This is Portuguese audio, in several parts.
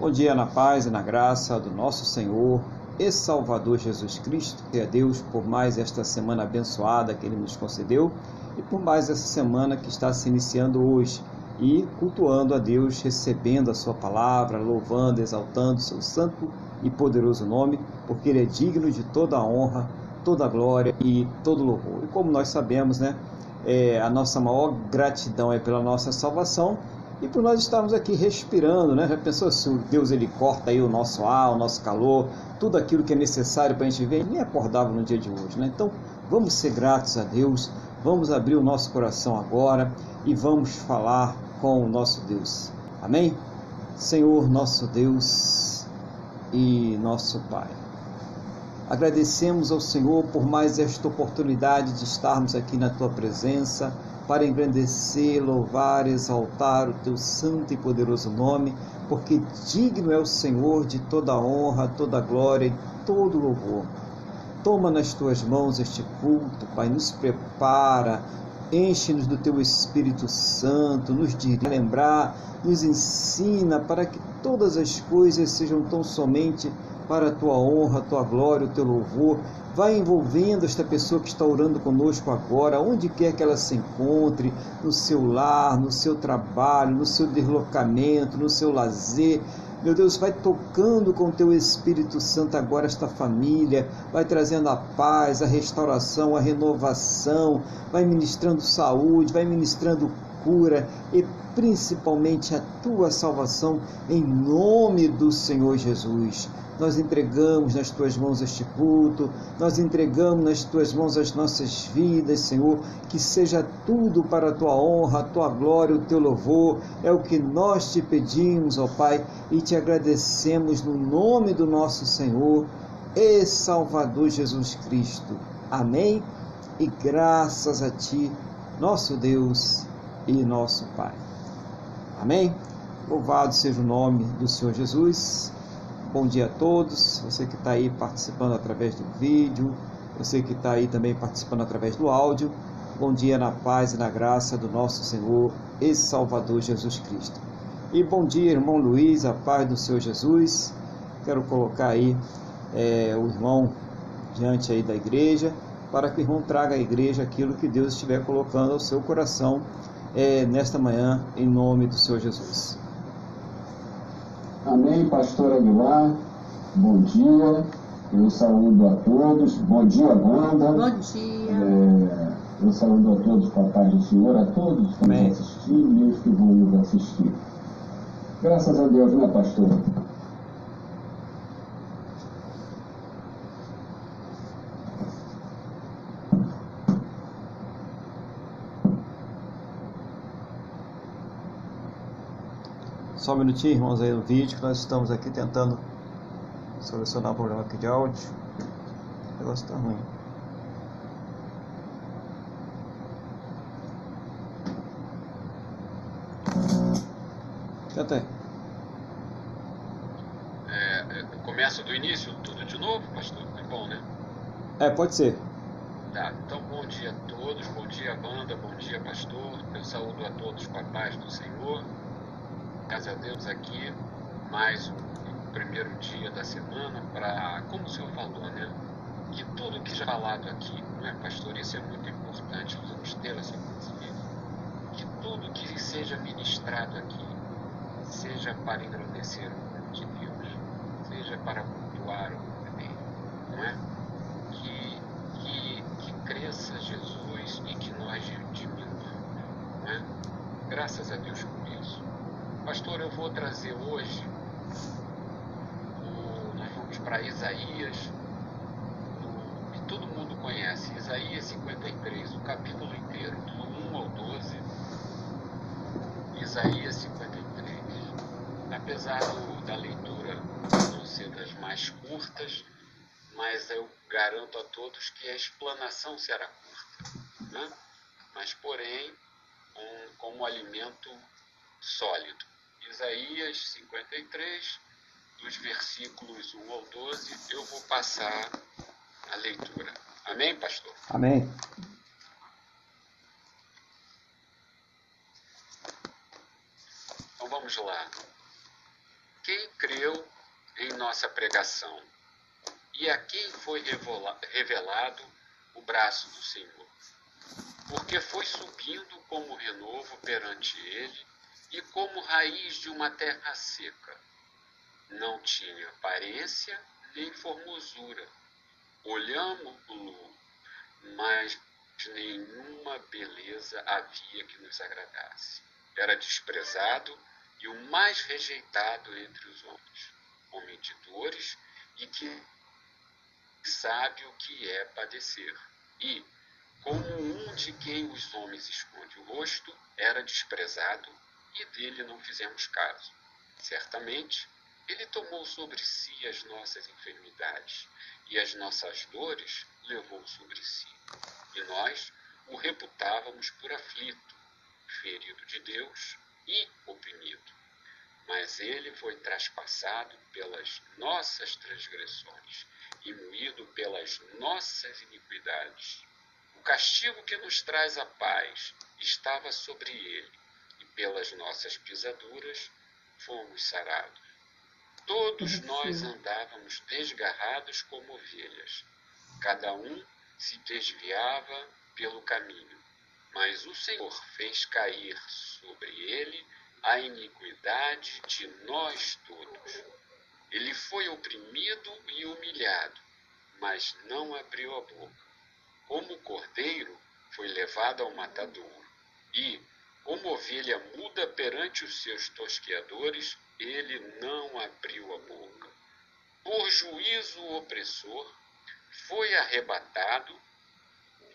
Bom dia na paz e na graça do nosso Senhor e Salvador Jesus Cristo. E a Deus por mais esta semana abençoada que Ele nos concedeu e por mais essa semana que está se iniciando hoje e cultuando a Deus, recebendo a Sua palavra, louvando, exaltando Seu santo e poderoso nome, porque Ele é digno de toda a honra, toda a glória e todo louvor. E como nós sabemos, né, é, a nossa maior gratidão é pela nossa salvação e por nós estarmos aqui respirando, né? Já pensou se Deus ele corta aí o nosso ar, o nosso calor, tudo aquilo que é necessário para a gente viver, nem acordava no dia de hoje, né? Então, vamos ser gratos a Deus, vamos abrir o nosso coração agora e vamos falar com o nosso Deus. Amém? Senhor, nosso Deus e nosso Pai. Agradecemos ao Senhor por mais esta oportunidade de estarmos aqui na tua presença para engrandecer, louvar, exaltar o teu santo e poderoso nome, porque digno é o Senhor de toda honra, toda glória e todo louvor. Toma nas tuas mãos este culto, Pai, nos prepara, enche-nos do teu Espírito Santo, nos dirige, lembrar, nos ensina para que todas as coisas sejam tão somente para a tua honra, a tua glória, o teu louvor. Vai envolvendo esta pessoa que está orando conosco agora, onde quer que ela se encontre, no seu lar, no seu trabalho, no seu deslocamento, no seu lazer. Meu Deus, vai tocando com o teu Espírito Santo agora esta família, vai trazendo a paz, a restauração, a renovação, vai ministrando saúde, vai ministrando cura e principalmente a tua salvação em nome do Senhor Jesus nós entregamos nas tuas mãos este culto, nós entregamos nas tuas mãos as nossas vidas, Senhor, que seja tudo para a tua honra, a tua glória, o teu louvor, é o que nós te pedimos, ó Pai, e te agradecemos no nome do nosso Senhor e Salvador Jesus Cristo. Amém? E graças a ti, nosso Deus e nosso Pai. Amém? Louvado seja o nome do Senhor Jesus. Bom dia a todos, você que está aí participando através do vídeo, você que está aí também participando através do áudio. Bom dia na paz e na graça do nosso Senhor e Salvador Jesus Cristo. E bom dia, irmão Luiz, a paz do Senhor Jesus. Quero colocar aí é, o irmão diante aí da igreja, para que o irmão traga à igreja aquilo que Deus estiver colocando ao seu coração é, nesta manhã, em nome do Senhor Jesus. Amém, pastor Aguilar. Bom dia. Eu saúdo a todos. Bom dia, Wanda. Bom dia. É, eu saúdo a todos com a paz do Senhor, a todos que estão assistindo e os que vão nos assistir. Graças a Deus, né, pastor? Só um minutinho, irmãos, aí no vídeo, que nós estamos aqui tentando solucionar o problema aqui de áudio. O negócio está ruim. Tenta aí. É, é, começa do início, tudo de novo, pastor? É bom, né? É, pode ser. Tá, então bom dia a todos, bom dia banda, bom dia pastor. Eu saúdo a todos com a paz do Senhor. Graças a Deus aqui, mais um primeiro dia da semana para, como o senhor falou, né? Que tudo que já falado aqui, né, pastor, isso é muito importante, vamos ter essa consciência. Que tudo que seja ministrado aqui, seja para engrandecer o nome de Deus, seja para cultuar o nome dele, não é? Que, que, que cresça Jesus e que nós diminuamos, não é? Graças a Deus por isso. Pastor, eu vou trazer hoje, nós vamos para Isaías, que todo mundo conhece, Isaías 53, o capítulo inteiro, do 1 ao 12, Isaías 53. Apesar do, da leitura não ser das mais curtas, mas eu garanto a todos que a explanação será curta, né? mas porém um, como alimento sólido. Isaías 53, dos versículos 1 ao 12, eu vou passar a leitura. Amém, pastor? Amém. Então vamos lá. quem creu em nossa pregação e a quem foi revelado o braço do Senhor. Porque foi subindo como renovo perante ele e como raiz de uma terra seca. Não tinha aparência nem formosura. Olhamos-lo, mas nenhuma beleza havia que nos agradasse. Era desprezado e o mais rejeitado entre os homens, homem de dores e que sabe o que é padecer. E, como um de quem os homens esconde o rosto, era desprezado e dele não fizemos caso. Certamente, ele tomou sobre si as nossas enfermidades e as nossas dores levou sobre si. E nós o reputávamos por aflito, ferido de Deus e oprimido. Mas ele foi traspassado pelas nossas transgressões e moído pelas nossas iniquidades. O castigo que nos traz a paz estava sobre ele, pelas nossas pisaduras fomos sarados. Todos nós andávamos desgarrados como ovelhas, cada um se desviava pelo caminho, mas o Senhor fez cair sobre ele a iniquidade de nós todos. Ele foi oprimido e humilhado, mas não abriu a boca. Como cordeiro, foi levado ao matadouro. E, como ovelha muda perante os seus tosqueadores, ele não abriu a boca. Por juízo opressor, foi arrebatado,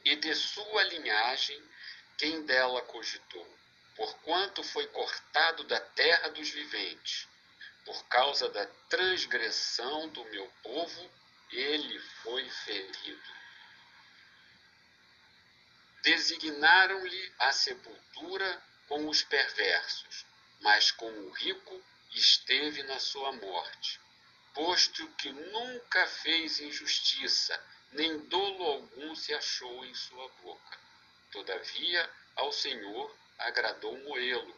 e de sua linhagem, quem dela cogitou, porquanto foi cortado da terra dos viventes por causa da transgressão do meu povo, ele foi ferido. Designaram-lhe a sepultura com os perversos, mas com o rico esteve na sua morte, posto que nunca fez injustiça, nem dolo algum se achou em sua boca. Todavia, ao Senhor agradou moê-lo,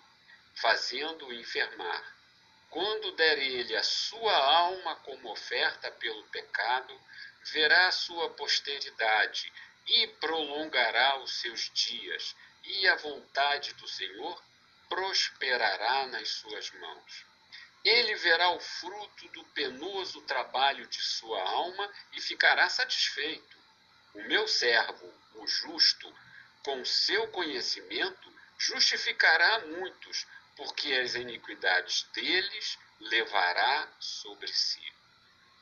fazendo-o enfermar quando der ele a sua alma como oferta pelo pecado, verá sua posteridade e prolongará os seus dias, e a vontade do Senhor prosperará nas suas mãos. Ele verá o fruto do penoso trabalho de sua alma e ficará satisfeito. O meu servo, o justo, com seu conhecimento, justificará muitos, porque as iniquidades deles levará sobre si.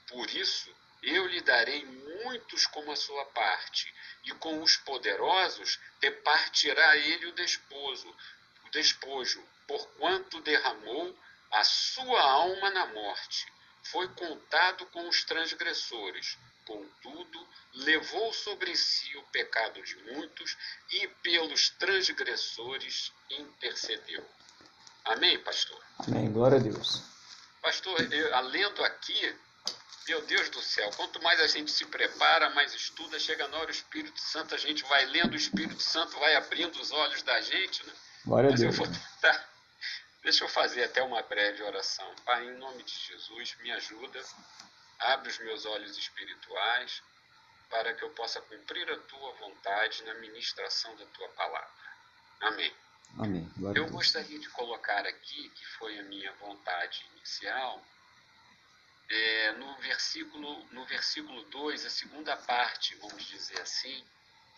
Por isso, eu lhe darei muitos como a sua parte, e com os poderosos repartirá ele o desposo, o despojo, porquanto derramou a sua alma na morte. Foi contado com os transgressores, contudo, levou sobre si o pecado de muitos e pelos transgressores intercedeu. Amém, pastor? Amém, glória a Deus. Pastor, eu, alendo aqui, meu Deus do céu, quanto mais a gente se prepara, mais estuda, chega na hora o Espírito Santo, a gente vai lendo, o Espírito Santo vai abrindo os olhos da gente, né? Glória Mas a Deus. Eu vou tentar. Deixa eu fazer até uma breve oração. Pai, em nome de Jesus, me ajuda, abre os meus olhos espirituais, para que eu possa cumprir a tua vontade na ministração da tua palavra. Amém. Amém. Glória Eu gostaria de colocar aqui, que foi a minha vontade inicial, é, no, versículo, no versículo 2, a segunda parte, vamos dizer assim,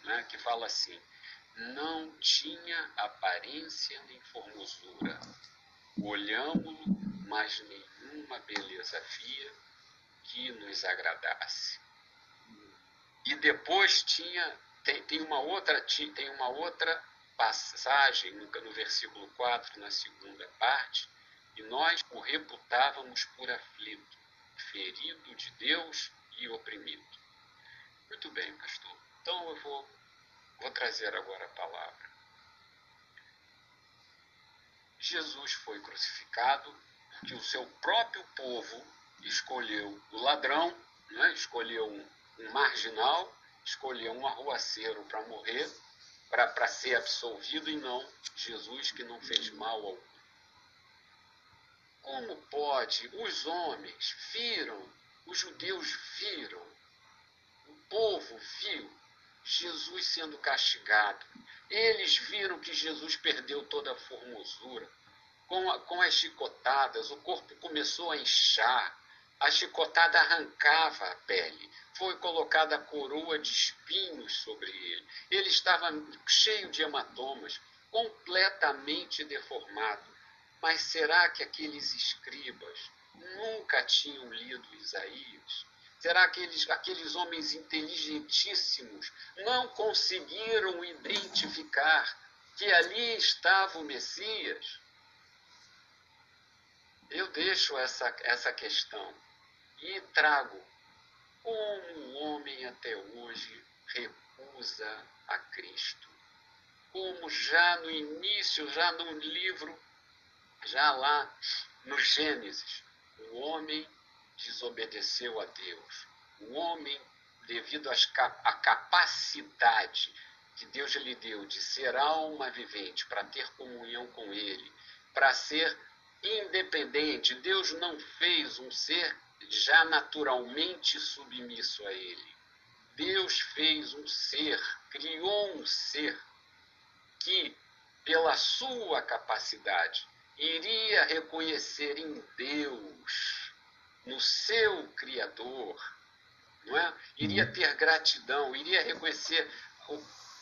né, que fala assim: Não tinha aparência nem formosura, olhamos-lo, mas nenhuma beleza via que nos agradasse. E depois tinha, tem, tem uma outra, tem uma outra passagem no versículo 4, na segunda parte, e nós o reputávamos por aflito, ferido de Deus e oprimido. Muito bem, pastor. Então eu vou, vou trazer agora a palavra. Jesus foi crucificado, que o seu próprio povo escolheu o ladrão, né? escolheu um, um marginal, escolheu um arruaceiro para morrer, para ser absolvido e não Jesus que não fez mal algum. Como pode? Os homens viram, os judeus viram, o povo viu Jesus sendo castigado. Eles viram que Jesus perdeu toda a formosura. Com, a, com as chicotadas, o corpo começou a inchar, a chicotada arrancava a pele, foi colocada a coroa de espinhos sobre ele. Ele estava cheio de hematomas, completamente deformado. Mas será que aqueles escribas nunca tinham lido Isaías? Será que eles, aqueles homens inteligentíssimos não conseguiram identificar que ali estava o Messias? Eu deixo essa, essa questão e trago como o homem até hoje recusa a Cristo. Como já no início, já no livro, já lá no Gênesis, o homem desobedeceu a Deus. O homem, devido à capacidade que Deus lhe deu de ser alma vivente, para ter comunhão com Ele, para ser independente, Deus não fez um ser já naturalmente submisso a Ele. Deus fez um ser, criou um ser que, pela sua capacidade, iria reconhecer em Deus, no seu Criador, não é? Iria uhum. ter gratidão, iria reconhecer,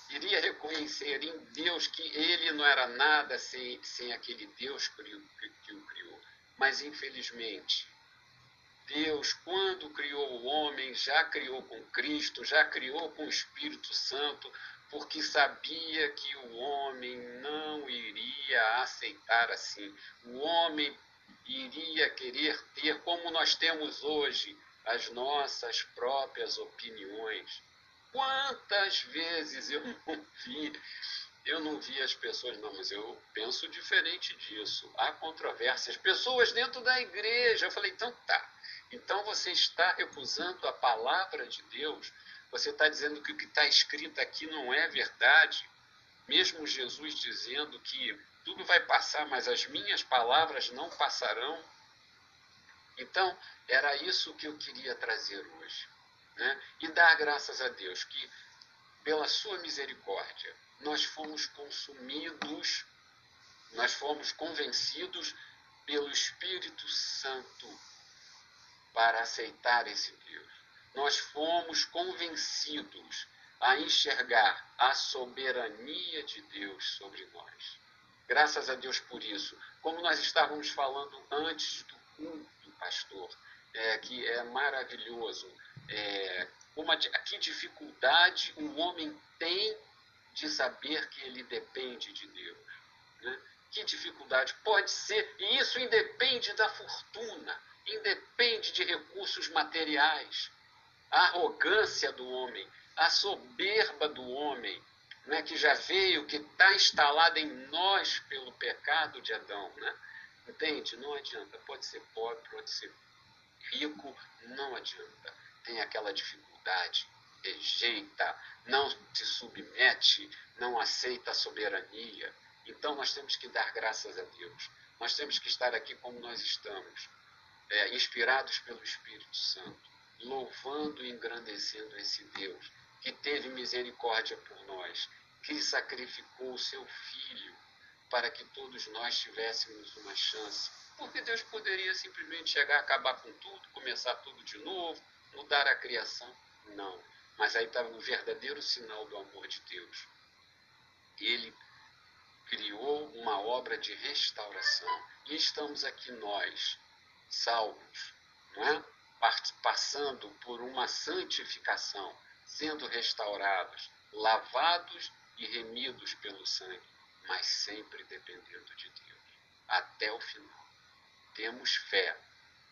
iria reconhecer em Deus que ele não era nada sem, sem aquele Deus que, o criou. Mas infelizmente, Deus, quando criou o homem, já criou com Cristo, já criou com o Espírito Santo, porque sabia que o homem não iria aceitar assim. O homem iria querer ter, como nós temos hoje, as nossas próprias opiniões. Quantas vezes eu não vi, eu não vi as pessoas, não, mas eu penso diferente disso. Há controvérsias. Pessoas dentro da igreja. Eu falei, então tá. Então você está recusando a palavra de Deus você está dizendo que o que está escrito aqui não é verdade. Mesmo Jesus dizendo que tudo vai passar, mas as minhas palavras não passarão. Então, era isso que eu queria trazer hoje. Né? E dar graças a Deus que, pela sua misericórdia, nós fomos consumidos, nós fomos convencidos pelo Espírito Santo para aceitar esse Deus nós fomos convencidos a enxergar a soberania de Deus sobre nós. Graças a Deus por isso. Como nós estávamos falando antes do culto, pastor, é, que é maravilhoso. É, uma, que dificuldade o homem tem de saber que ele depende de Deus. Né? Que dificuldade pode ser, e isso independe da fortuna, independe de recursos materiais a arrogância do homem, a soberba do homem, né, que já veio, que está instalada em nós pelo pecado de Adão. Né? Entende? Não adianta. Pode ser pobre, pode ser rico, não adianta. Tem aquela dificuldade, rejeita, não se submete, não aceita a soberania. Então nós temos que dar graças a Deus. Nós temos que estar aqui como nós estamos, é, inspirados pelo Espírito Santo louvando e engrandecendo esse Deus que teve misericórdia por nós, que sacrificou o seu filho para que todos nós tivéssemos uma chance. Porque Deus poderia simplesmente chegar, acabar com tudo, começar tudo de novo, mudar a criação. Não. Mas aí estava o verdadeiro sinal do amor de Deus. Ele criou uma obra de restauração. E estamos aqui nós, salvos, não é? Passando por uma santificação, sendo restaurados, lavados e remidos pelo sangue, mas sempre dependendo de Deus, até o final. Temos fé,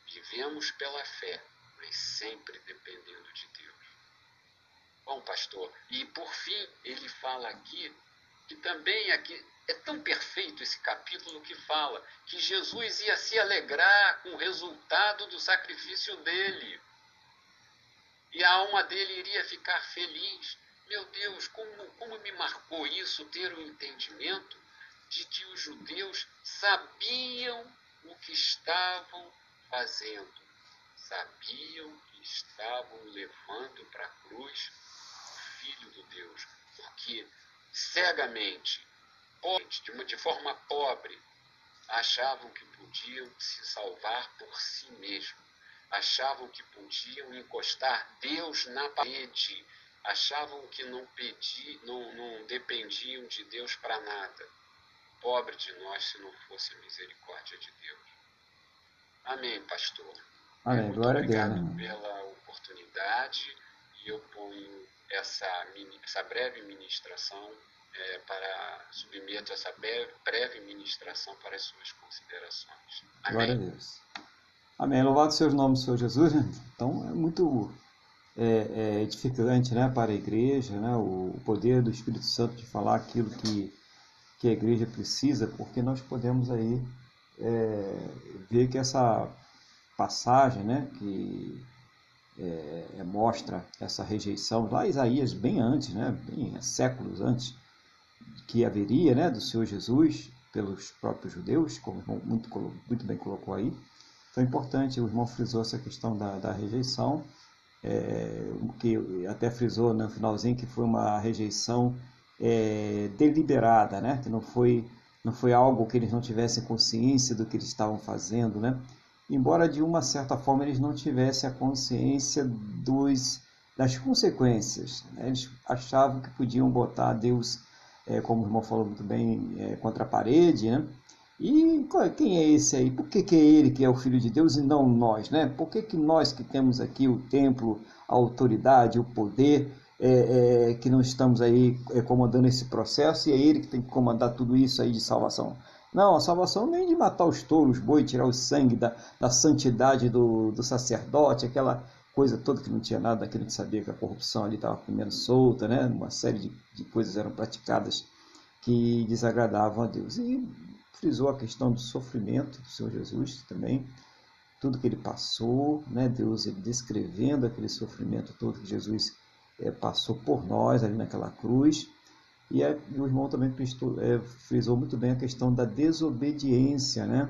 vivemos pela fé, mas sempre dependendo de Deus. Bom, pastor, e por fim ele fala aqui que também aqui é tão perfeito esse capítulo que fala que Jesus ia se alegrar com o resultado do sacrifício dele. E a alma dele iria ficar feliz. Meu Deus, como, como me marcou isso ter o entendimento de que os judeus sabiam o que estavam fazendo. Sabiam que estavam levando para a cruz o Filho do Deus, porque cegamente, de forma pobre, achavam que podiam se salvar por si mesmos, achavam que podiam encostar Deus na parede, achavam que não, pedi, não, não dependiam de Deus para nada. Pobre de nós se não fosse a misericórdia de Deus. Amém, pastor. Amém. Muito Glória obrigado a Deus. pela oportunidade e eu ponho essa, essa breve ministração é, para submeto essa breve, ministração para as suas considerações. Amém. Glória a Deus. Amém. Louvado seja o nome do Senhor Jesus. Então é muito é, é edificante né, para a igreja, né, o poder do Espírito Santo de falar aquilo que, que a igreja precisa, porque nós podemos aí é, ver que essa passagem né, que é, é mostra essa rejeição, lá Isaías bem antes, né, bem séculos antes, que haveria né, do Senhor Jesus pelos próprios judeus, como o irmão muito, muito bem colocou aí. Então é importante, o irmão frisou essa questão da, da rejeição, é, que até frisou no finalzinho que foi uma rejeição é, deliberada, né? que não foi, não foi algo que eles não tivessem consciência do que eles estavam fazendo, né? embora de uma certa forma eles não tivessem a consciência dos, das consequências. Né? Eles achavam que podiam botar Deus é, como o irmão falou muito bem, é, contra a parede, né? E quem é esse aí? Por que, que é ele que é o Filho de Deus e não nós, né? Por que, que nós que temos aqui o templo, a autoridade, o poder, é, é, que não estamos aí é, comandando esse processo e é ele que tem que comandar tudo isso aí de salvação? Não, a salvação nem de matar os touros, boi, tirar o sangue da, da santidade do, do sacerdote, aquela coisa toda que não tinha nada, que gente sabia que a corrupção ali estava comendo solta, né? Uma série de, de coisas eram praticadas que desagradavam a Deus. E frisou a questão do sofrimento do Senhor Jesus também, tudo que ele passou, né? Deus ele descrevendo aquele sofrimento todo que Jesus é, passou por nós ali naquela cruz. E, é, e o irmão também é, frisou muito bem a questão da desobediência, né?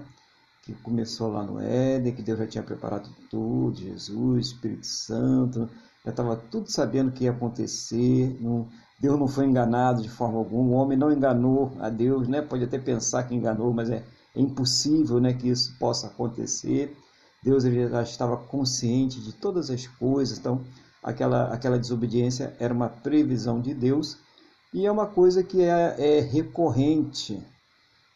Que começou lá no Éden, que Deus já tinha preparado tudo, Jesus, Espírito Santo, já estava tudo sabendo o que ia acontecer, não, Deus não foi enganado de forma alguma, o homem não enganou a Deus, né? pode até pensar que enganou, mas é, é impossível né, que isso possa acontecer. Deus ele já estava consciente de todas as coisas, então aquela, aquela desobediência era uma previsão de Deus e é uma coisa que é, é recorrente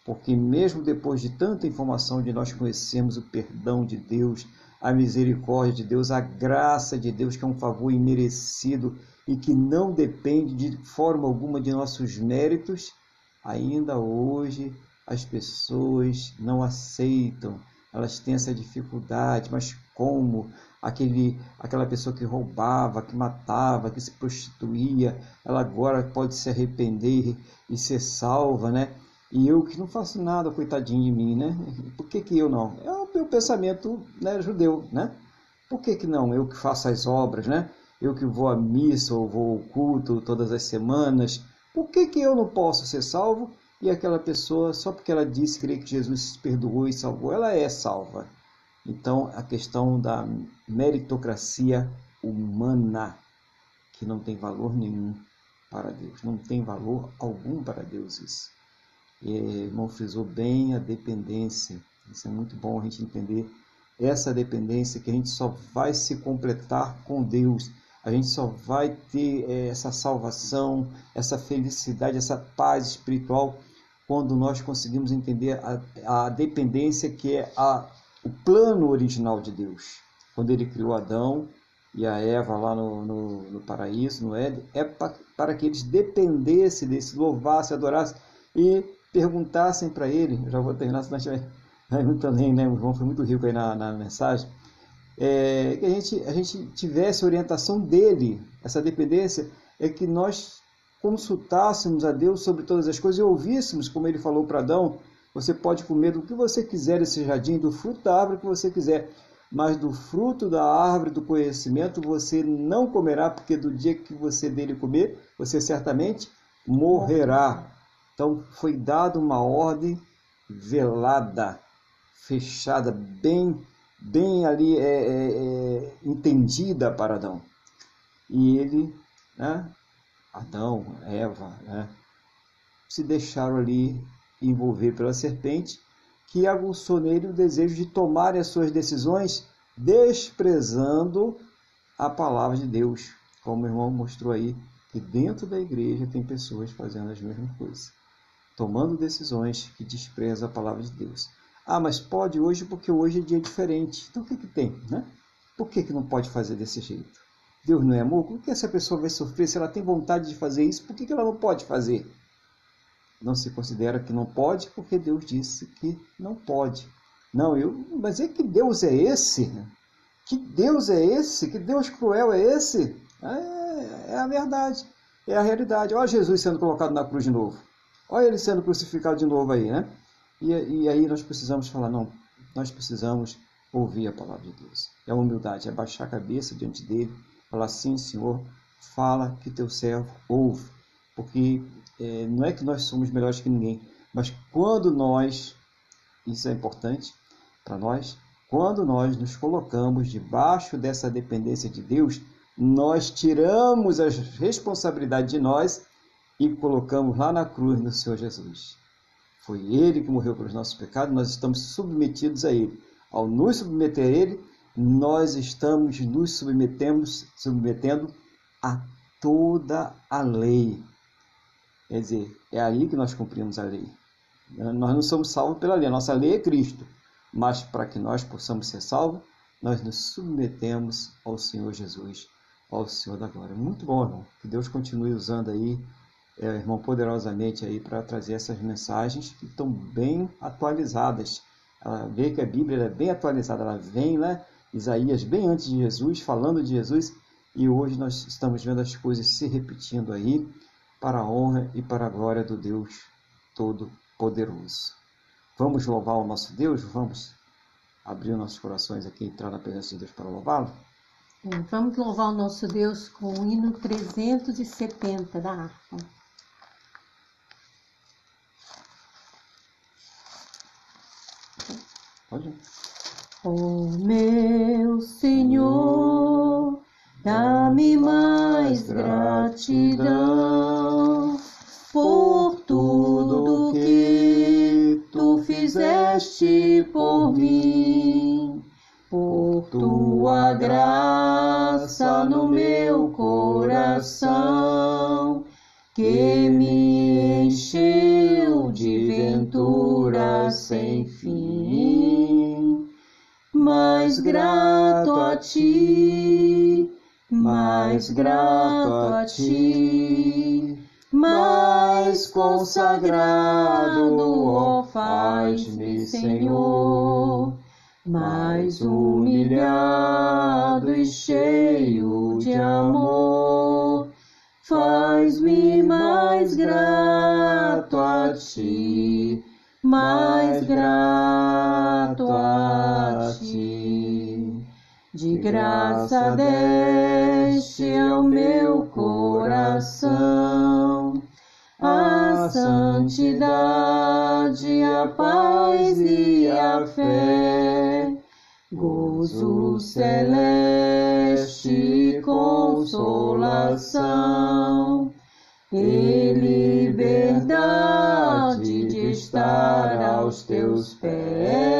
porque mesmo depois de tanta informação de nós conhecemos o perdão de Deus, a misericórdia de Deus, a graça de Deus, que é um favor imerecido e que não depende de forma alguma de nossos méritos, ainda hoje as pessoas não aceitam, elas têm essa dificuldade, mas como aquele, aquela pessoa que roubava, que matava, que se prostituía, ela agora pode se arrepender e ser salva, né? E eu que não faço nada, coitadinho de mim, né? Por que, que eu não? É o meu pensamento né, judeu, né? Por que, que não? Eu que faço as obras, né? Eu que vou à missa ou vou ao culto todas as semanas. Por que, que eu não posso ser salvo? E aquela pessoa, só porque ela disse que Jesus perdoou e salvou, ela é salva. Então, a questão da meritocracia humana, que não tem valor nenhum para Deus, não tem valor algum para Deus isso. Frisou bem a dependência. Isso é muito bom a gente entender essa dependência que a gente só vai se completar com Deus. A gente só vai ter é, essa salvação, essa felicidade, essa paz espiritual quando nós conseguimos entender a, a dependência que é a, o plano original de Deus. Quando ele criou Adão e a Eva lá no, no, no paraíso, no Éden, é pra, para que eles dependessem desse, louvassem, adorassem e perguntassem para ele, já vou terminar, senão vai muito além, né? O João foi muito rico aí na, na mensagem. É, que a gente, a gente tivesse orientação dele, essa dependência, é que nós consultássemos a Deus sobre todas as coisas e ouvíssemos, como ele falou para Adão: você pode comer do que você quiser desse jardim, do fruto da árvore que você quiser, mas do fruto da árvore do conhecimento você não comerá, porque do dia que você dele comer, você certamente morrerá. Então foi dada uma ordem velada, fechada, bem, bem ali é, é, é, entendida para Adão. E ele, né, Adão, Eva, né, se deixaram ali envolver pela serpente, que aguçou nele o desejo de tomar as suas decisões desprezando a palavra de Deus, como o irmão mostrou aí, que dentro da igreja tem pessoas fazendo as mesmas coisas, tomando decisões que desprezam a palavra de Deus. Ah, mas pode hoje porque hoje é dia diferente. Então o que, que tem? Né? Por que, que não pode fazer desse jeito? Deus não é amor? Por que essa pessoa vai sofrer? Se ela tem vontade de fazer isso, por que, que ela não pode fazer? Não se considera que não pode porque Deus disse que não pode. Não, eu, mas é que Deus é esse? Que Deus é esse? Que Deus cruel é esse? É, é a verdade, é a realidade. Olha Jesus sendo colocado na cruz de novo. Olha ele sendo crucificado de novo aí, né? E, e aí nós precisamos falar, não, nós precisamos ouvir a palavra de Deus. É a humildade, é baixar a cabeça diante dele, falar sim, Senhor, fala que teu servo ouve. Porque é, não é que nós somos melhores que ninguém, mas quando nós, isso é importante para nós, quando nós nos colocamos debaixo dessa dependência de Deus, nós tiramos a responsabilidade de nós e colocamos lá na cruz no Senhor Jesus. Foi Ele que morreu pelos nossos pecados, nós estamos submetidos a Ele. Ao nos submeter a Ele, nós estamos nos submetemos, submetendo a toda a lei. Quer dizer, é aí que nós cumprimos a lei. Nós não somos salvos pela lei, a nossa lei é Cristo. Mas para que nós possamos ser salvos, nós nos submetemos ao Senhor Jesus, ao Senhor da glória. Muito bom, irmão. Que Deus continue usando aí é, irmão, poderosamente aí para trazer essas mensagens que estão bem atualizadas. Ela vê que a Bíblia é bem atualizada, ela vem, né? Isaías bem antes de Jesus, falando de Jesus, e hoje nós estamos vendo as coisas se repetindo aí para a honra e para a glória do Deus Todo-Poderoso. Vamos louvar o nosso Deus? Vamos abrir nossos corações aqui entrar na presença de Deus para louvá-lo? Vamos louvar o nosso Deus com o hino 370 da harpa. Pode. Oh meu Senhor, dá-me mais gratidão por tudo que tu fizeste por mim, por tua graça no meu coração, que me encheu de ventura sem fim mais grato a ti, mais grato a ti, mais consagrado, ó faz-me, Senhor, mais humilhado e cheio de amor, faz-me mais grato a ti mais grato a ti. De graça deste ao meu coração a santidade, a paz e a fé, gozo celeste, consolação. E liberdade estar aos teus pés,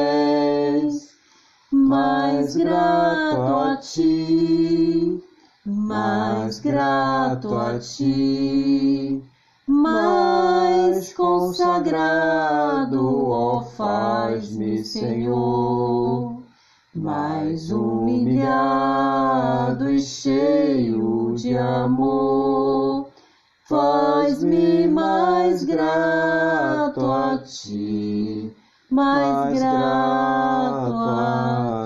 mais grato a ti, mais grato a ti, mais consagrado, ó faz-me, Senhor, mais humilhado e cheio de amor faz-me mais grato a ti, mais grato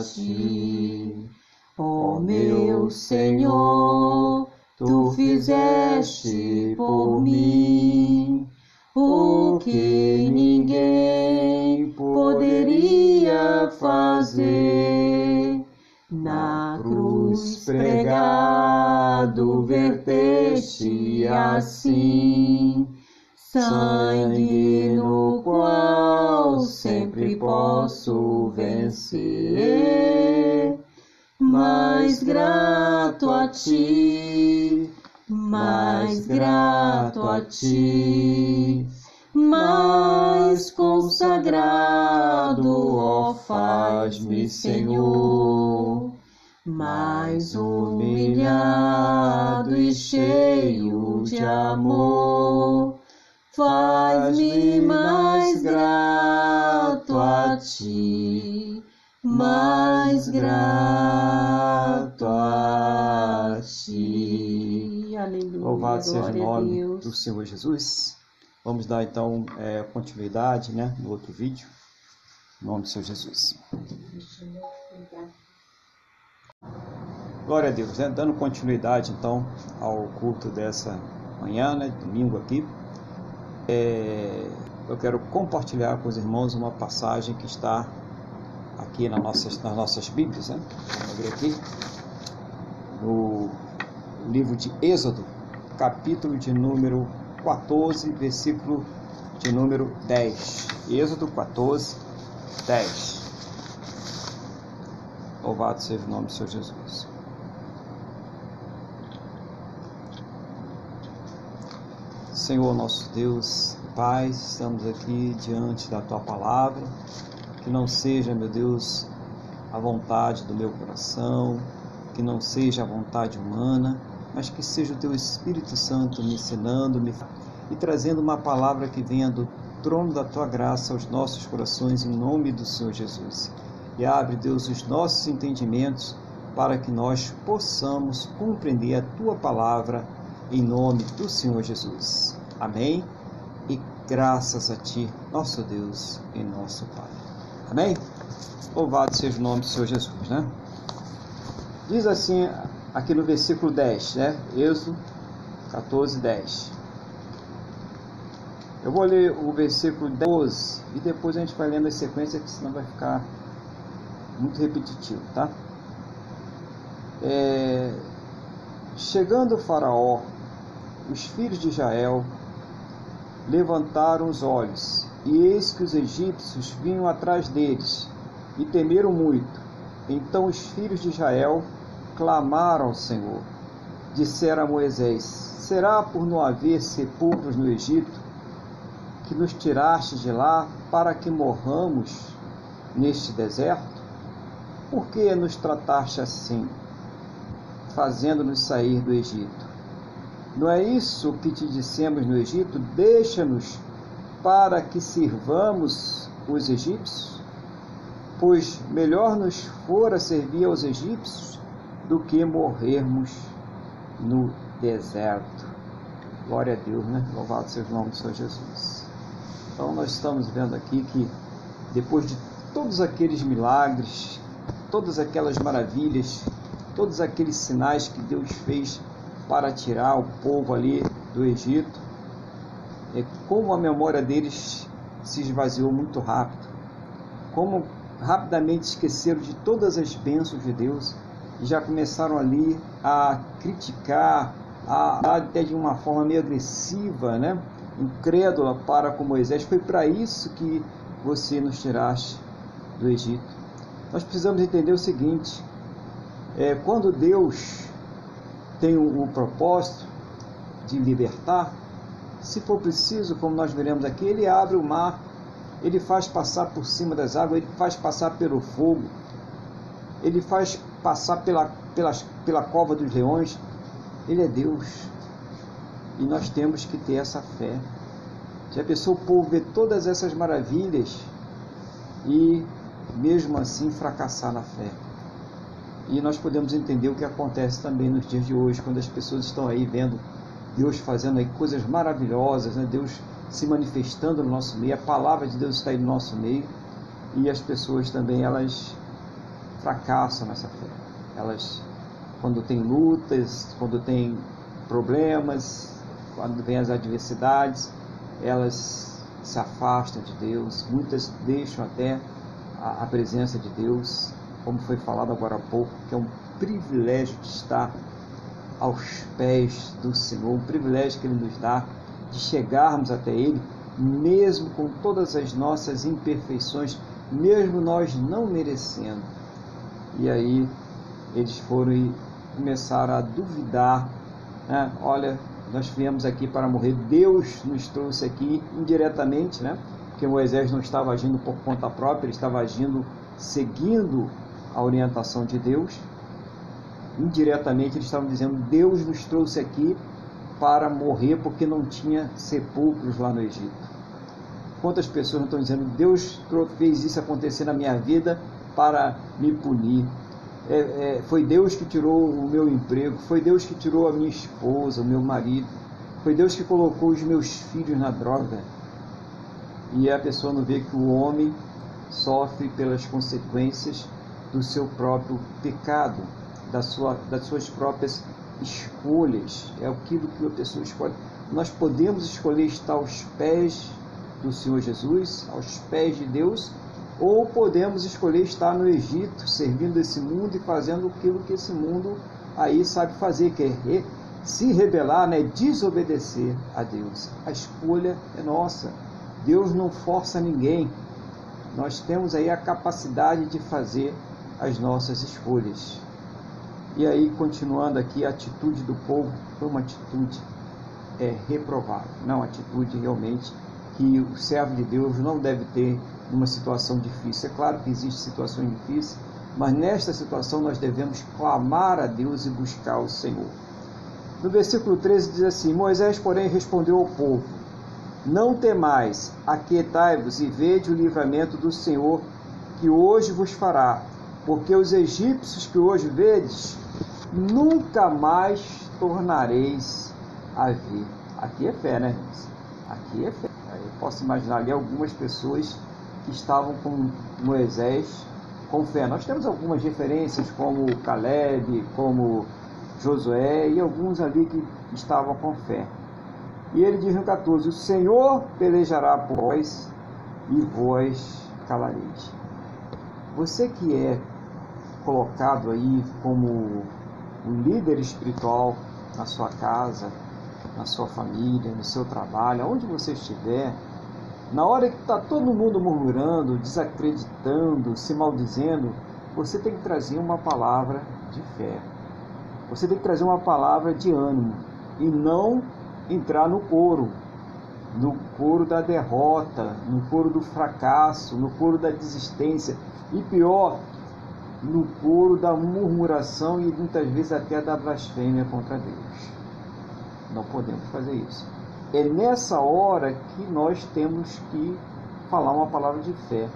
ti. Ó oh, meu Senhor, tu fizeste por mim o que ninguém poderia fazer na cruz pregado verteste assim sangue qual sempre posso ser mais grato a ti, mais grato a ti, mais consagrado, ó, faz-me, Senhor, mais humilhado e cheio de amor. Faz-me mais grato a ti, mais grato a ti. Aleluia. Louvado seja o nome do Senhor Jesus. Vamos dar então é, continuidade né, no outro vídeo. Em nome do Senhor Jesus. Glória a Deus, né? dando continuidade então ao culto dessa manhã, né, domingo aqui. É, eu quero compartilhar com os irmãos uma passagem que está aqui nas nossas, nas nossas Bíblias, né? Vamos abrir aqui no livro de Êxodo, capítulo de número 14, versículo de número 10. Êxodo 14, 10. Louvado seja o nome do Senhor Jesus. Senhor nosso Deus, Pai, estamos aqui diante da Tua palavra, que não seja, meu Deus, a vontade do meu coração, que não seja a vontade humana, mas que seja o Teu Espírito Santo me ensinando me, e trazendo uma palavra que venha do trono da Tua graça aos nossos corações, em nome do Senhor Jesus. E abre, Deus, os nossos entendimentos para que nós possamos compreender a Tua palavra em nome do Senhor Jesus. Amém? Graças a Ti, nosso Deus e nosso Pai. Amém? Louvado seja o nome do Senhor Jesus, né? Diz assim aqui no versículo 10, né? Êxodo 14, 10. Eu vou ler o versículo 12 e depois a gente vai lendo a sequência, que senão vai ficar muito repetitivo, tá? É... Chegando o Faraó, os filhos de Israel levantaram os olhos, e eis que os egípcios vinham atrás deles, e temeram muito. Então os filhos de Israel clamaram ao Senhor. Disseram a Moisés: Será por não haver sepulcros no Egito que nos tiraste de lá para que morramos neste deserto? Por que nos trataste assim, fazendo-nos sair do Egito? Não é isso que te dissemos no Egito? Deixa-nos para que sirvamos os egípcios? Pois melhor nos fora servir aos egípcios do que morrermos no deserto. Glória a Deus, né? Louvado seja o nome do Senhor Jesus. Então, nós estamos vendo aqui que depois de todos aqueles milagres, todas aquelas maravilhas, todos aqueles sinais que Deus fez para tirar o povo ali do Egito, é como a memória deles se esvaziou muito rápido, como rapidamente esqueceram de todas as bênçãos de Deus e já começaram ali a criticar, a, até de uma forma meio agressiva, né? incrédula para com Moisés. Foi para isso que você nos tiraste do Egito. Nós precisamos entender o seguinte: é, quando Deus tem o, o propósito de libertar, se for preciso, como nós veremos aqui, ele abre o mar, ele faz passar por cima das águas, ele faz passar pelo fogo, ele faz passar pela, pela, pela cova dos leões. Ele é Deus. E nós temos que ter essa fé. Já pensou o povo ver todas essas maravilhas e mesmo assim fracassar na fé? E nós podemos entender o que acontece também nos dias de hoje, quando as pessoas estão aí vendo Deus fazendo aí coisas maravilhosas, né? Deus se manifestando no nosso meio, a palavra de Deus está aí no nosso meio, e as pessoas também elas fracassam nessa fé. Elas, quando tem lutas, quando tem problemas, quando vem as adversidades, elas se afastam de Deus, muitas deixam até a, a presença de Deus, como foi falado agora há pouco, que é um privilégio de estar aos pés do Senhor, um privilégio que Ele nos dá de chegarmos até Ele, mesmo com todas as nossas imperfeições, mesmo nós não merecendo. E aí eles foram e começaram a duvidar. Né? Olha, nós viemos aqui para morrer. Deus nos trouxe aqui indiretamente, né? Porque Moisés não estava agindo por conta própria, ele estava agindo seguindo a orientação de Deus. Indiretamente eles estavam dizendo: Deus nos trouxe aqui para morrer porque não tinha sepulcros lá no Egito. Quantas pessoas estão dizendo: Deus fez isso acontecer na minha vida para me punir? É, é, foi Deus que tirou o meu emprego, foi Deus que tirou a minha esposa, o meu marido, foi Deus que colocou os meus filhos na droga. E a pessoa não vê que o homem sofre pelas consequências do seu próprio pecado, da sua, das suas próprias escolhas. É aquilo que a pessoa escolhe. Nós podemos escolher estar aos pés do Senhor Jesus, aos pés de Deus, ou podemos escolher estar no Egito, servindo esse mundo e fazendo aquilo que esse mundo aí sabe fazer, que é se rebelar, né, desobedecer a Deus. A escolha é nossa. Deus não força ninguém. Nós temos aí a capacidade de fazer as nossas escolhas. E aí, continuando aqui, a atitude do povo foi uma atitude é, reprovável, não atitude realmente que o servo de Deus não deve ter numa situação difícil. É claro que existem situações difíceis, mas nesta situação nós devemos clamar a Deus e buscar o Senhor. No versículo 13 diz assim: Moisés, porém, respondeu ao povo: Não temais, aquietai-vos e vede o livramento do Senhor que hoje vos fará, porque os egípcios que hoje vedes, nunca mais tornareis a ver. Aqui é fé, né? Aqui é fé. Eu posso imaginar ali algumas pessoas que estavam com Moisés com fé. Nós temos algumas referências, como Caleb, como Josué e alguns ali que estavam com fé. E ele diz no 14: O Senhor pelejará por vós e vós calareis. Você que é colocado aí como um líder espiritual na sua casa, na sua família, no seu trabalho, aonde você estiver, na hora que está todo mundo murmurando, desacreditando, se maldizendo, você tem que trazer uma palavra de fé. Você tem que trazer uma palavra de ânimo e não entrar no coro, no coro da derrota, no coro do fracasso, no coro da desistência e pior, no coro da murmuração e muitas vezes até da blasfêmia contra Deus. Não podemos fazer isso. É nessa hora que nós temos que falar uma palavra de fé.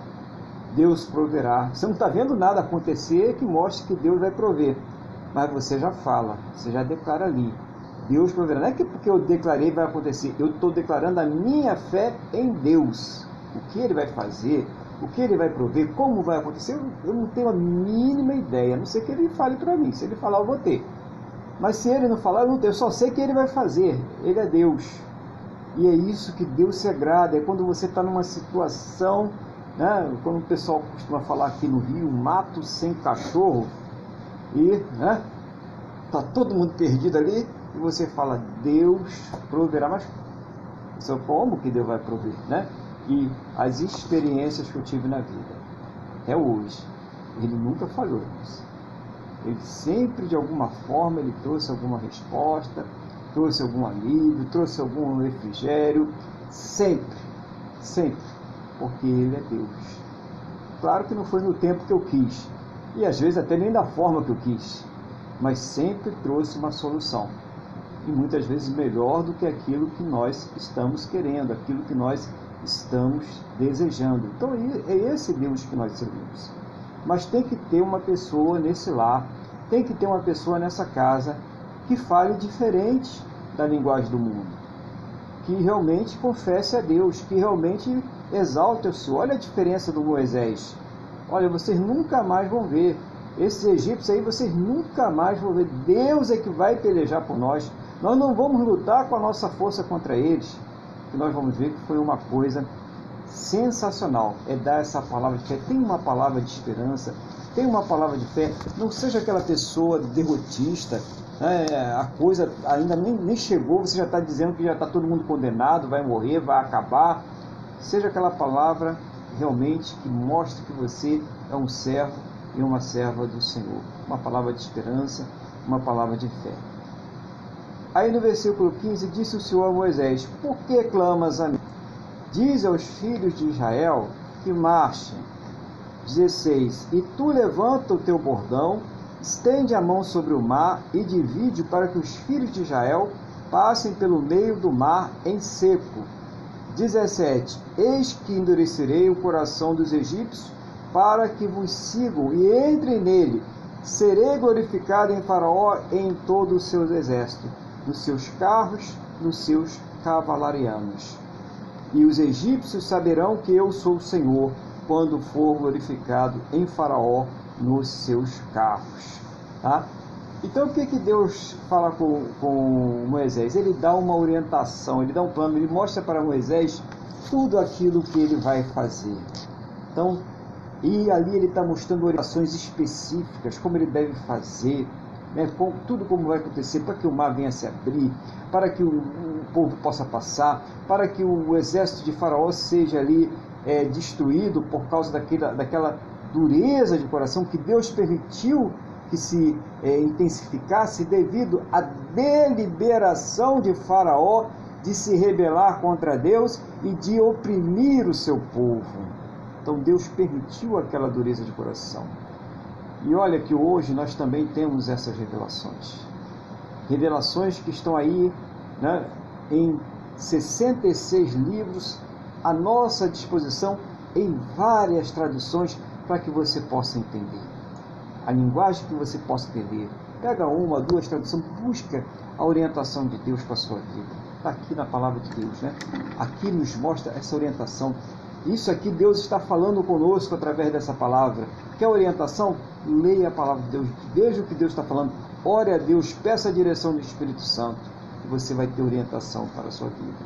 Deus proverá. Você não está vendo nada acontecer que mostre que Deus vai prover. Mas você já fala, você já declara ali. Deus proverá. Não é que porque eu declarei vai acontecer. Eu estou declarando a minha fé em Deus. O que Ele vai fazer, o que Ele vai prover, como vai acontecer, eu não tenho a mínima ideia. A não ser que Ele fale para mim. Se Ele falar, eu vou ter. Mas se Ele não falar, eu não tenho. Eu só sei que Ele vai fazer. Ele é Deus. E é isso que Deus se agrada, é quando você está numa situação, né, como o pessoal costuma falar aqui no Rio, mato sem cachorro, e né, tá todo mundo perdido ali, e você fala, Deus proverá, mas só como que Deus vai prover, né? E as experiências que eu tive na vida, até hoje, ele nunca falhou nisso. Ele sempre, de alguma forma, ele trouxe alguma resposta, trouxe algum alívio, trouxe algum refrigério, sempre, sempre, porque Ele é Deus. Claro que não foi no tempo que eu quis, e às vezes até nem da forma que eu quis, mas sempre trouxe uma solução. E muitas vezes melhor do que aquilo que nós estamos querendo, aquilo que nós estamos desejando. Então é esse Deus que nós servimos. Mas tem que ter uma pessoa nesse lar, tem que ter uma pessoa nessa casa que fale diferente da linguagem do mundo, que realmente confesse a Deus, que realmente exalte o Senhor. Olha a diferença do Moisés. Olha, vocês nunca mais vão ver. Esses egípcios aí vocês nunca mais vão ver. Deus é que vai pelejar por nós. Nós não vamos lutar com a nossa força contra eles. E nós vamos ver que foi uma coisa sensacional. É dar essa palavra de fé. Tem uma palavra de esperança, tem uma palavra de fé. Não seja aquela pessoa derrotista é, a coisa ainda nem, nem chegou, você já está dizendo que já está todo mundo condenado, vai morrer, vai acabar. Seja aquela palavra realmente que mostre que você é um servo e uma serva do Senhor. Uma palavra de esperança, uma palavra de fé. Aí no versículo 15 disse o Senhor a Moisés: Por que clamas a mim? Diz aos filhos de Israel que marchem. 16: E tu levanta o teu bordão, estende a mão sobre o mar e divide para que os filhos de Israel passem pelo meio do mar em seco. 17: Eis que endurecerei o coração dos egípcios para que vos sigam e entrem nele. Serei glorificado em Faraó e em todo o seu exército, nos seus carros, nos seus cavalarianos. E os egípcios saberão que eu sou o Senhor, quando for glorificado em Faraó nos seus carros. Tá? Então o que, que Deus fala com, com Moisés? Ele dá uma orientação, ele dá um plano, ele mostra para Moisés tudo aquilo que ele vai fazer. Então, e ali ele está mostrando orientações específicas, como ele deve fazer, né, com, tudo como vai acontecer, para que o mar venha se abrir, para que o, o povo possa passar, para que o exército de Faraó seja ali é, destruído por causa daquela, daquela dureza de coração que Deus permitiu que se é, intensificasse devido à deliberação de Faraó de se rebelar contra Deus e de oprimir o seu povo. Então Deus permitiu aquela dureza de coração. E olha que hoje nós também temos essas revelações. Revelações que estão aí né, em 66 livros à nossa disposição em várias traduções para que você possa entender a linguagem que você possa entender. Pega uma, duas traduções, busca a orientação de Deus para a sua vida. Está aqui na palavra de Deus, né? Aqui nos mostra essa orientação. Isso aqui Deus está falando conosco através dessa palavra. Quer orientação? Leia a palavra de Deus, veja o que Deus está falando. Ore a Deus, peça a direção do Espírito Santo e você vai ter orientação para a sua vida.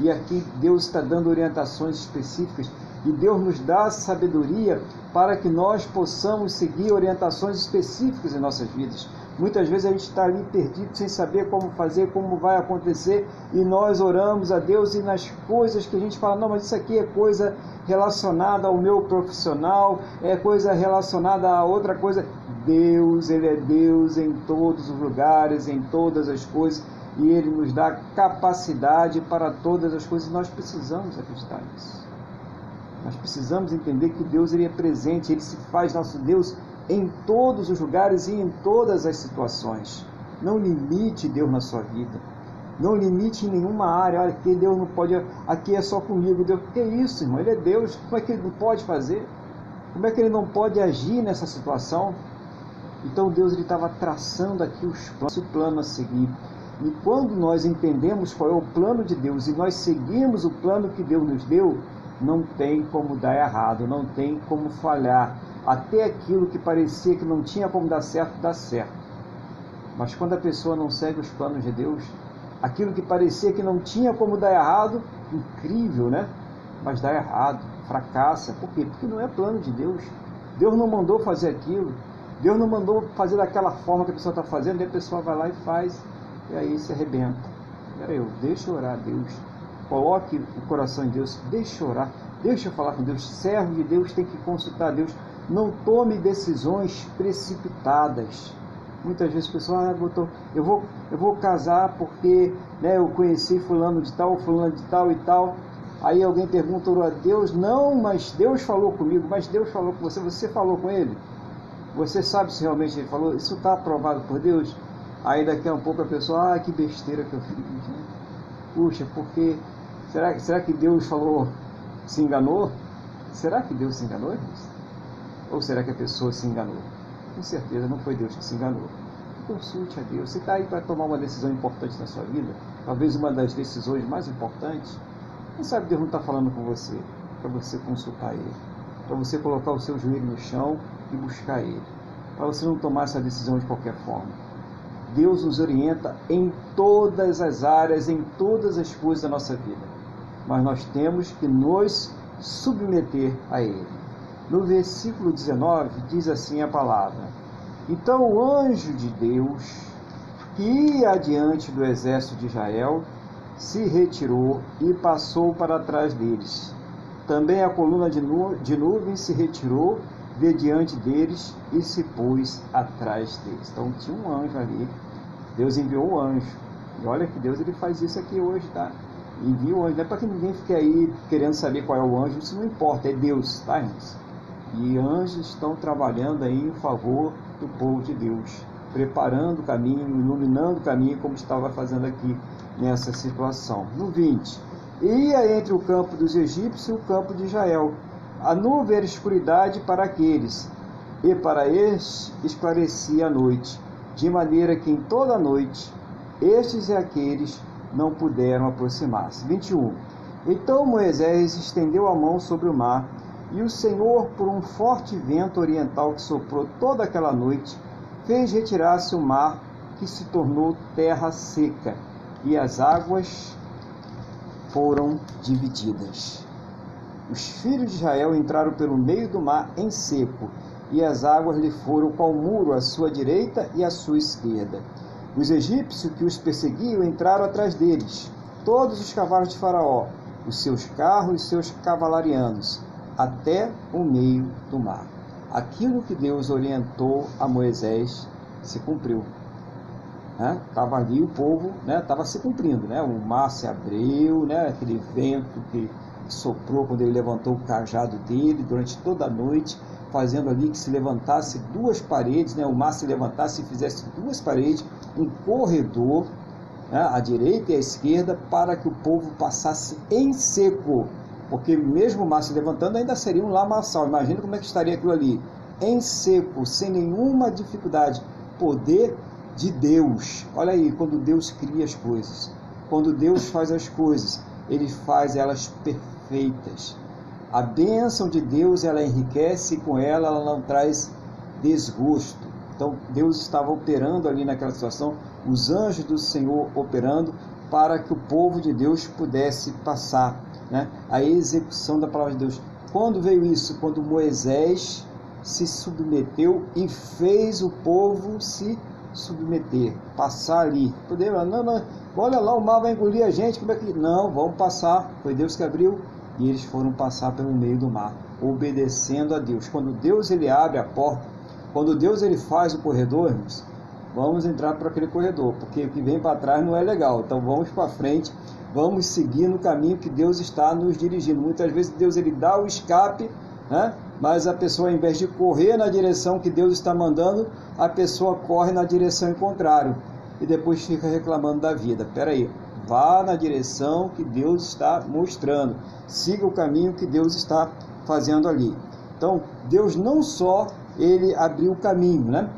E aqui Deus está dando orientações específicas e Deus nos dá sabedoria para que nós possamos seguir orientações específicas em nossas vidas. Muitas vezes a gente está ali perdido, sem saber como fazer, como vai acontecer, e nós oramos a Deus e nas coisas que a gente fala, não, mas isso aqui é coisa relacionada ao meu profissional, é coisa relacionada a outra coisa. Deus, Ele é Deus em todos os lugares, em todas as coisas, e Ele nos dá capacidade para todas as coisas, e nós precisamos acreditar nisso. Nós precisamos entender que Deus ele é presente, ele se faz nosso Deus em todos os lugares e em todas as situações. Não limite Deus na sua vida. Não limite em nenhuma área. Olha, aqui Deus não pode, aqui é só comigo. Deus, que isso, irmão? Ele é Deus. Como é que ele não pode fazer? Como é que ele não pode agir nessa situação? Então Deus ele estava traçando aqui os planos, o plano a seguir. E quando nós entendemos qual é o plano de Deus e nós seguimos o plano que Deus nos deu, não tem como dar errado, não tem como falhar. Até aquilo que parecia que não tinha como dar certo, dá certo. Mas quando a pessoa não segue os planos de Deus, aquilo que parecia que não tinha como dar errado, incrível, né? Mas dá errado, fracassa. Por quê? Porque não é plano de Deus. Deus não mandou fazer aquilo. Deus não mandou fazer daquela forma que a pessoa está fazendo, e a pessoa vai lá e faz, e aí se arrebenta. Era eu, deixa eu orar a Deus Coloque o coração em Deus, deixe orar, deixe falar com Deus. Servo de Deus tem que consultar Deus. Não tome decisões precipitadas. Muitas vezes o pessoal, ah, eu, vou, eu vou casar porque né, eu conheci fulano de tal, fulano de tal e tal. Aí alguém pergunta a Deus, não, mas Deus falou comigo, mas Deus falou com você, você falou com ele? Você sabe se realmente ele falou? Isso está aprovado por Deus? Aí daqui a um pouco a pessoa, ah, que besteira que eu fiz. Puxa, porque Será, será que Deus falou, se enganou? Será que Deus se enganou? Ou será que a pessoa se enganou? Com certeza não foi Deus que se enganou. Consulte a Deus. Você está aí para tomar uma decisão importante na sua vida, talvez uma das decisões mais importantes. Quem sabe Deus não está falando com você para você consultar Ele, para você colocar o seu joelho no chão e buscar Ele, para você não tomar essa decisão de qualquer forma. Deus nos orienta em todas as áreas, em todas as coisas da nossa vida mas nós temos que nos submeter a Ele. No versículo 19 diz assim a palavra: Então o anjo de Deus, que ia adiante do exército de Israel, se retirou e passou para trás deles. Também a coluna de, nu de nuvem se retirou de diante deles e se pôs atrás deles. Então tinha um anjo ali. Deus enviou o anjo. E olha que Deus ele faz isso aqui hoje, tá? Envia o anjo. Não é para que ninguém fique aí querendo saber qual é o anjo. Isso não importa, é Deus, tá, irmãos? E anjos estão trabalhando aí em favor do povo de Deus, preparando o caminho, iluminando o caminho, como estava fazendo aqui nessa situação. No 20. Ia entre o campo dos egípcios e o campo de Israel. A nuvem era escuridade para aqueles, e para estes esclarecia a noite, de maneira que em toda a noite estes e aqueles não puderam aproximar-se. 21. Então Moisés estendeu a mão sobre o mar, e o Senhor, por um forte vento oriental que soprou toda aquela noite, fez retirar-se o mar, que se tornou terra seca, e as águas foram divididas. Os filhos de Israel entraram pelo meio do mar em seco, e as águas lhe foram qual muro à sua direita e à sua esquerda. Os egípcios que os perseguiam entraram atrás deles, todos os cavalos de Faraó, os seus carros e seus cavalarianos, até o meio do mar. Aquilo que Deus orientou a Moisés se cumpriu estava né? ali o povo, estava né? se cumprindo, né? o mar se abriu, né? aquele vento que soprou quando ele levantou o cajado dele durante toda a noite, fazendo ali que se levantasse duas paredes, né? o mar se levantasse e fizesse duas paredes, um corredor, né? à direita e à esquerda, para que o povo passasse em seco, porque mesmo o mar se levantando ainda seria um lamaçal, imagina como é que estaria aquilo ali, em seco, sem nenhuma dificuldade, poder de Deus. Olha aí, quando Deus cria as coisas, quando Deus faz as coisas, ele faz elas perfeitas. A bênção de Deus, ela enriquece e com ela ela não traz desgosto. Então, Deus estava operando ali naquela situação, os anjos do Senhor operando para que o povo de Deus pudesse passar né, a execução da palavra de Deus. Quando veio isso? Quando Moisés se submeteu e fez o povo se submeter, passar ali. Poder, não, não, olha lá, o mar vai engolir a gente, como é que. Não, vamos passar. Foi Deus que abriu e eles foram passar pelo meio do mar, obedecendo a Deus. Quando Deus ele abre a porta, quando Deus ele faz o corredor, vamos entrar para aquele corredor, porque o que vem para trás não é legal. Então vamos para frente, vamos seguir no caminho que Deus está nos dirigindo. Muitas vezes Deus ele dá o escape, né? mas a pessoa, ao invés de correr na direção que Deus está mandando, a pessoa corre na direção contrária e depois fica reclamando da vida. Espera aí, vá na direção que Deus está mostrando, siga o caminho que Deus está fazendo ali. Então, Deus não só ele abriu o caminho, né,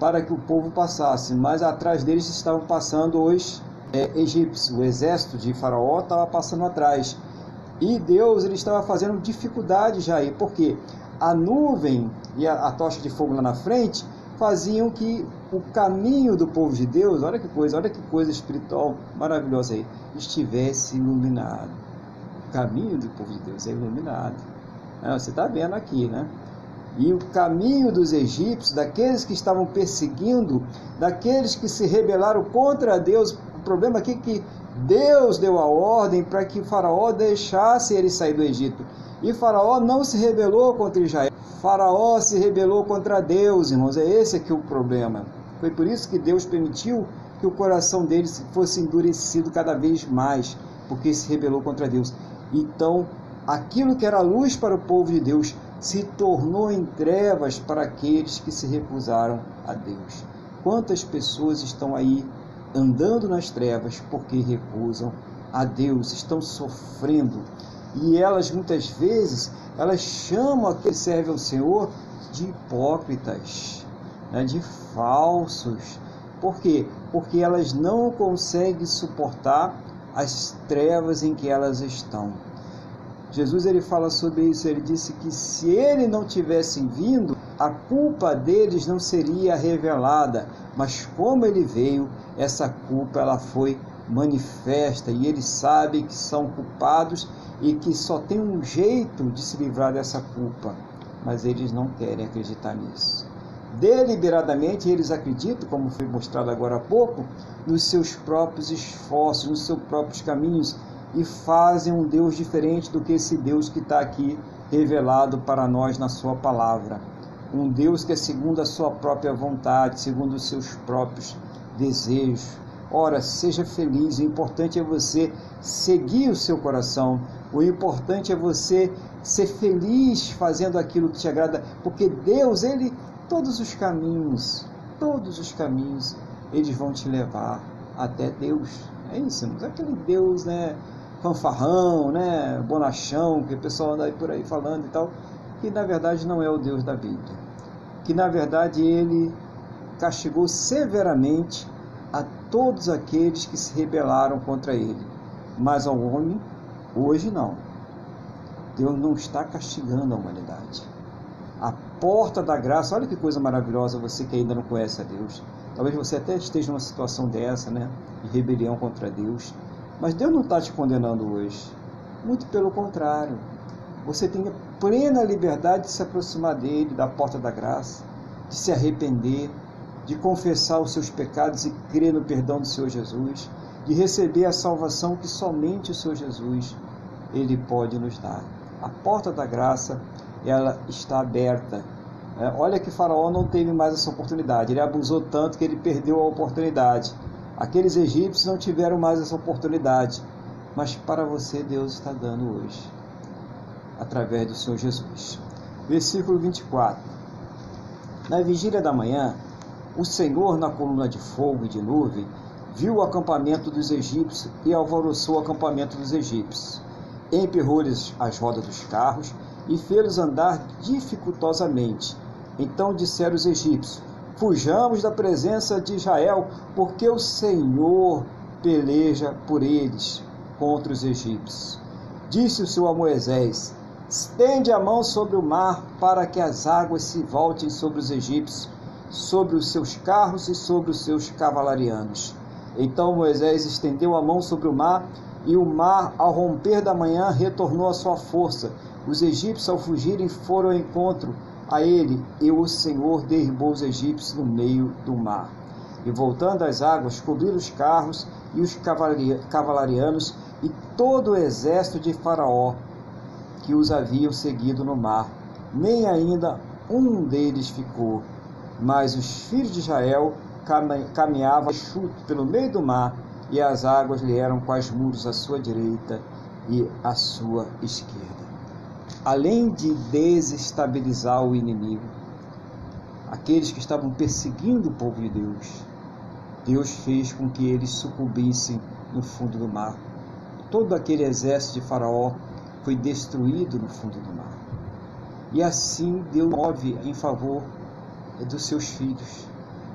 para que o povo passasse, mas atrás deles estavam passando os é, egípcios, o exército de Faraó estava passando atrás e Deus ele estava fazendo dificuldade já aí, porque a nuvem e a, a tocha de fogo lá na frente faziam que o caminho do povo de Deus, olha que coisa, olha que coisa espiritual maravilhosa aí, estivesse iluminado. O caminho do povo de Deus é iluminado. você está vendo aqui, né? E o caminho dos egípcios, daqueles que estavam perseguindo, daqueles que se rebelaram contra Deus. O problema aqui é que Deus deu a ordem para que Faraó deixasse ele sair do Egito. E Faraó não se rebelou contra Israel. Faraó se rebelou contra Deus, irmãos. É esse aqui o problema. Foi por isso que Deus permitiu que o coração deles fosse endurecido cada vez mais, porque se rebelou contra Deus. Então, aquilo que era luz para o povo de Deus se tornou em trevas para aqueles que se recusaram a Deus. Quantas pessoas estão aí andando nas trevas porque recusam a Deus, estão sofrendo. E elas muitas vezes, elas chamam aquele que serve ao Senhor de hipócritas, né, de falsos. Por quê? Porque elas não conseguem suportar as trevas em que elas estão. Jesus ele fala sobre isso, ele disse que se ele não tivesse vindo, a culpa deles não seria revelada, mas como ele veio, essa culpa ela foi manifesta. E eles sabem que são culpados e que só tem um jeito de se livrar dessa culpa, mas eles não querem acreditar nisso. Deliberadamente eles acreditam, como foi mostrado agora há pouco, nos seus próprios esforços, nos seus próprios caminhos e fazem um Deus diferente do que esse Deus que está aqui revelado para nós na Sua palavra. Um Deus que é segundo a Sua própria vontade, segundo os seus próprios desejos. Ora, seja feliz, o importante é você seguir o seu coração, o importante é você ser feliz fazendo aquilo que te agrada, porque Deus, Ele, todos os caminhos, todos os caminhos, eles vão te levar até Deus. É isso, irmãos. Aquele Deus, né? Fanfarrão, né, bonachão, que o pessoal anda aí por aí falando e tal, que na verdade não é o Deus da Bíblia. Que na verdade ele castigou severamente a todos aqueles que se rebelaram contra ele. Mas ao homem, hoje não. Deus não está castigando a humanidade. A porta da graça, olha que coisa maravilhosa você que ainda não conhece a Deus. Talvez você até esteja numa situação dessa, né? De rebelião contra Deus. Mas Deus não está te condenando hoje. Muito pelo contrário. Você tem plena liberdade de se aproximar dele, da porta da graça, de se arrepender, de confessar os seus pecados e crer no perdão do Senhor Jesus, de receber a salvação que somente o Senhor Jesus ele pode nos dar. A porta da graça ela está aberta. É, olha que Faraó não teve mais essa oportunidade. Ele abusou tanto que ele perdeu a oportunidade. Aqueles egípcios não tiveram mais essa oportunidade, mas para você Deus está dando hoje, através do Senhor Jesus. Versículo 24. Na vigília da manhã, o Senhor, na coluna de fogo e de nuvem, viu o acampamento dos egípcios e alvoroçou o acampamento dos egípcios. Emperrou-lhes as rodas dos carros e fez-los andar dificultosamente. Então disseram os egípcios: Fujamos da presença de Israel, porque o Senhor peleja por eles contra os egípcios. Disse o Senhor a Moisés: Estende a mão sobre o mar para que as águas se voltem sobre os egípcios, sobre os seus carros e sobre os seus cavalarianos. Então Moisés estendeu a mão sobre o mar, e o mar, ao romper da manhã, retornou à sua força. Os egípcios, ao fugirem, foram ao encontro a ele, e o Senhor derribou os egípcios no meio do mar. E voltando às águas, cobriram os carros e os cavalarianos e todo o exército de Faraó que os haviam seguido no mar. Nem ainda um deles ficou. Mas os filhos de Israel caminhavam chuto pelo meio do mar, e as águas lhe eram quais muros à sua direita e à sua esquerda além de desestabilizar o inimigo, aqueles que estavam perseguindo o povo de Deus, Deus fez com que eles sucumbissem no fundo do mar. Todo aquele exército de Faraó foi destruído no fundo do mar. E assim Deus move em favor dos seus filhos.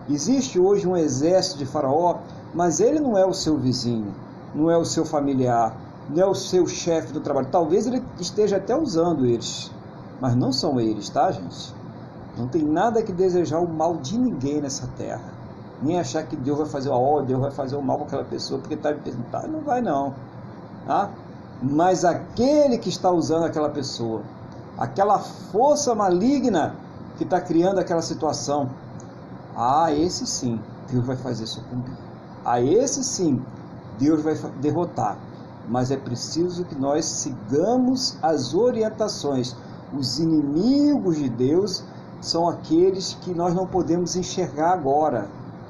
Existe hoje um exército de Faraó, mas ele não é o seu vizinho, não é o seu familiar, não é o seu chefe do trabalho. Talvez ele esteja até usando eles, mas não são eles, tá, gente? Não tem nada que desejar o mal de ninguém nessa terra. Nem achar que Deus vai fazer o ó, Deus vai fazer o mal com aquela pessoa porque está tá, não vai não, tá? Mas aquele que está usando aquela pessoa, aquela força maligna que está criando aquela situação, ah, esse sim Deus vai fazer sucumbir. A esse sim Deus vai derrotar mas é preciso que nós sigamos as orientações. Os inimigos de Deus são aqueles que nós não podemos enxergar agora,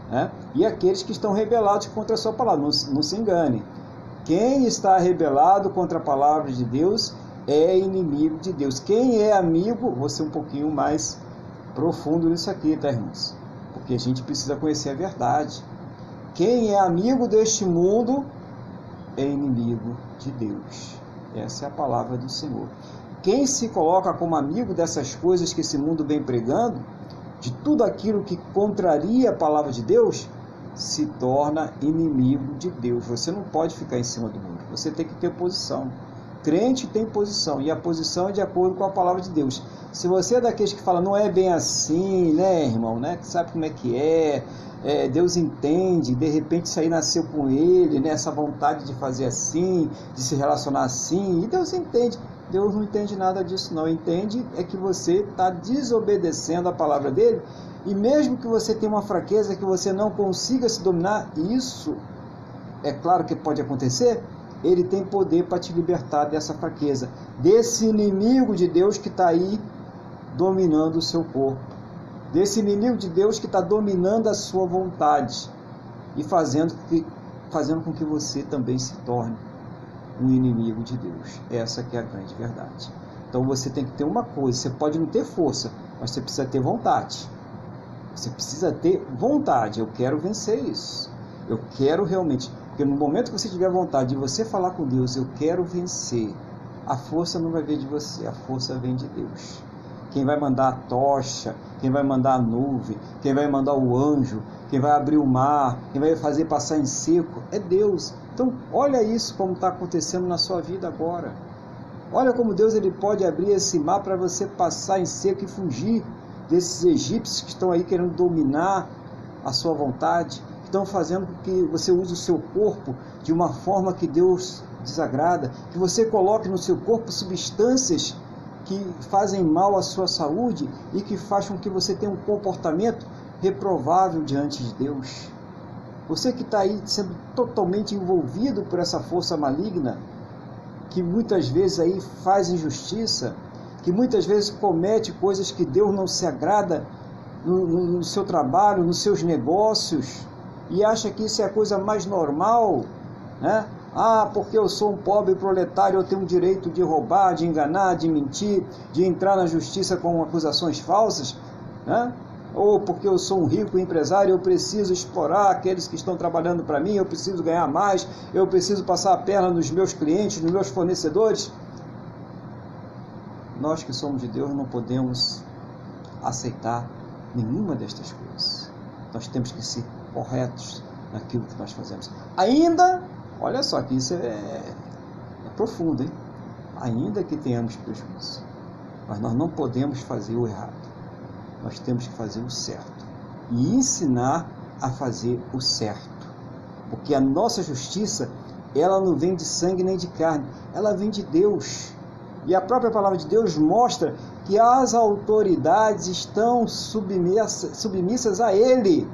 né? e aqueles que estão rebelados contra a sua palavra. Não, não se engane. Quem está rebelado contra a palavra de Deus é inimigo de Deus. Quem é amigo, vou ser um pouquinho mais profundo nisso aqui, tá, irmãos? Porque a gente precisa conhecer a verdade. Quem é amigo deste mundo é inimigo de Deus. Essa é a palavra do Senhor. Quem se coloca como amigo dessas coisas que esse mundo vem pregando, de tudo aquilo que contraria a palavra de Deus, se torna inimigo de Deus. Você não pode ficar em cima do muro. Você tem que ter posição. Crente tem posição e a posição é de acordo com a palavra de Deus. Se você é daqueles que fala não é bem assim, né, irmão, né? Sabe como é que é? é, Deus entende, de repente isso aí nasceu com ele, né, essa vontade de fazer assim, de se relacionar assim, e Deus entende. Deus não entende nada disso, não. Entende é que você está desobedecendo a palavra dele, e mesmo que você tenha uma fraqueza que você não consiga se dominar, isso é claro que pode acontecer, ele tem poder para te libertar dessa fraqueza, desse inimigo de Deus que está aí dominando o seu corpo, desse inimigo de Deus que está dominando a sua vontade e fazendo, que, fazendo com que você também se torne um inimigo de Deus. Essa que é a grande verdade. Então você tem que ter uma coisa, você pode não ter força, mas você precisa ter vontade. Você precisa ter vontade. Eu quero vencer isso. Eu quero realmente. Porque no momento que você tiver vontade de você falar com Deus, eu quero vencer, a força não vai vir de você, a força vem de Deus. Quem vai mandar a tocha, quem vai mandar a nuvem, quem vai mandar o anjo, quem vai abrir o mar, quem vai fazer passar em seco, é Deus. Então, olha isso como está acontecendo na sua vida agora. Olha como Deus ele pode abrir esse mar para você passar em seco e fugir desses egípcios que estão aí querendo dominar a sua vontade, estão fazendo com que você use o seu corpo de uma forma que Deus desagrada, que você coloque no seu corpo substâncias que fazem mal à sua saúde e que fazem com que você tenha um comportamento reprovável diante de Deus. Você que está aí sendo totalmente envolvido por essa força maligna, que muitas vezes aí faz injustiça, que muitas vezes comete coisas que Deus não se agrada no, no, no seu trabalho, nos seus negócios, e acha que isso é a coisa mais normal, né? Ah, porque eu sou um pobre proletário, eu tenho o direito de roubar, de enganar, de mentir, de entrar na justiça com acusações falsas, né? Ou porque eu sou um rico empresário, eu preciso explorar aqueles que estão trabalhando para mim, eu preciso ganhar mais, eu preciso passar a perna nos meus clientes, nos meus fornecedores. Nós que somos de Deus não podemos aceitar nenhuma destas coisas. Nós temos que ser corretos naquilo que nós fazemos. Ainda Olha só que isso é, é profundo, hein? Ainda que tenhamos prejuízo, mas nós não podemos fazer o errado. Nós temos que fazer o certo e ensinar a fazer o certo. Porque a nossa justiça, ela não vem de sangue nem de carne, ela vem de Deus. E a própria palavra de Deus mostra que as autoridades estão submissas, submissas a Ele.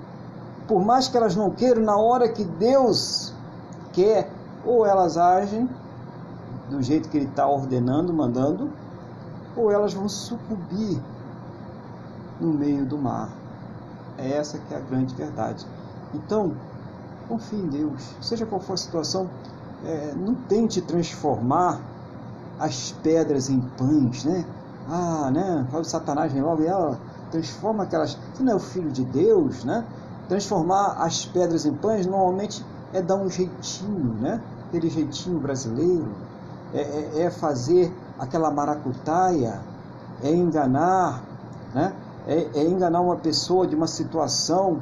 Por mais que elas não queiram, na hora que Deus quer, ou elas agem do jeito que ele está ordenando, mandando, ou elas vão sucumbir no meio do mar. É essa que é a grande verdade. Então, confie em Deus. Seja qual for a situação, é, não tente transformar as pedras em pães, né? Ah, né? O Satanás vem logo e ela transforma aquelas. Você não é o filho de Deus, né? Transformar as pedras em pães normalmente é dar um jeitinho, né? Aquele jeitinho brasileiro, é, é, é fazer aquela maracutaia, é enganar, né? É, é enganar uma pessoa de uma situação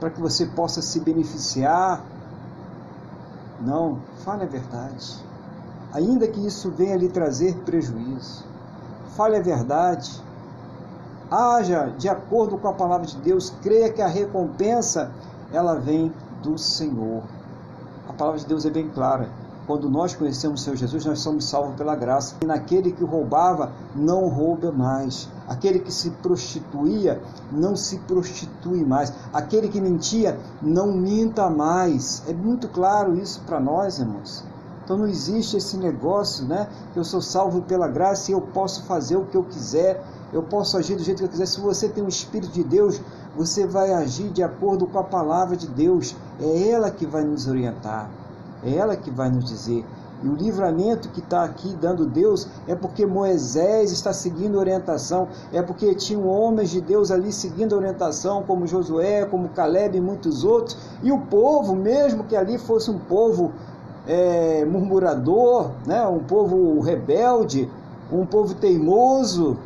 para que você possa se beneficiar. Não, fale a verdade. Ainda que isso venha lhe trazer prejuízo. Fale a verdade. Haja de acordo com a palavra de Deus. Creia que a recompensa ela vem do Senhor. A palavra de Deus é bem clara. Quando nós conhecemos o Senhor Jesus, nós somos salvos pela graça. E naquele que roubava, não rouba mais. Aquele que se prostituía, não se prostitui mais. Aquele que mentia, não minta mais. É muito claro isso para nós, irmãos. Então não existe esse negócio, né? Eu sou salvo pela graça e eu posso fazer o que eu quiser, eu posso agir do jeito que eu quiser. Se você tem o Espírito de Deus, você vai agir de acordo com a palavra de Deus. É ela que vai nos orientar, é ela que vai nos dizer. E o livramento que está aqui dando Deus é porque Moisés está seguindo orientação, é porque tinham homens de Deus ali seguindo orientação, como Josué, como Caleb e muitos outros, e o povo, mesmo que ali fosse um povo é, murmurador, né, um povo rebelde, um povo teimoso,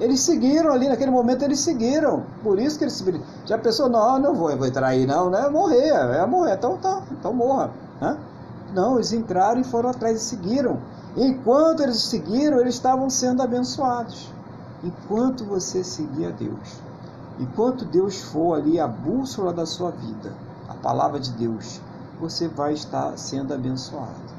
eles seguiram ali, naquele momento eles seguiram. Por isso que eles. Já pensou, não, não vou, vou entrar aí não, né? Morrer, é morrer. Então tá, então morra. Né? Não, eles entraram e foram atrás e seguiram. Enquanto eles seguiram, eles estavam sendo abençoados. Enquanto você seguir a Deus, enquanto Deus for ali a bússola da sua vida, a palavra de Deus, você vai estar sendo abençoado.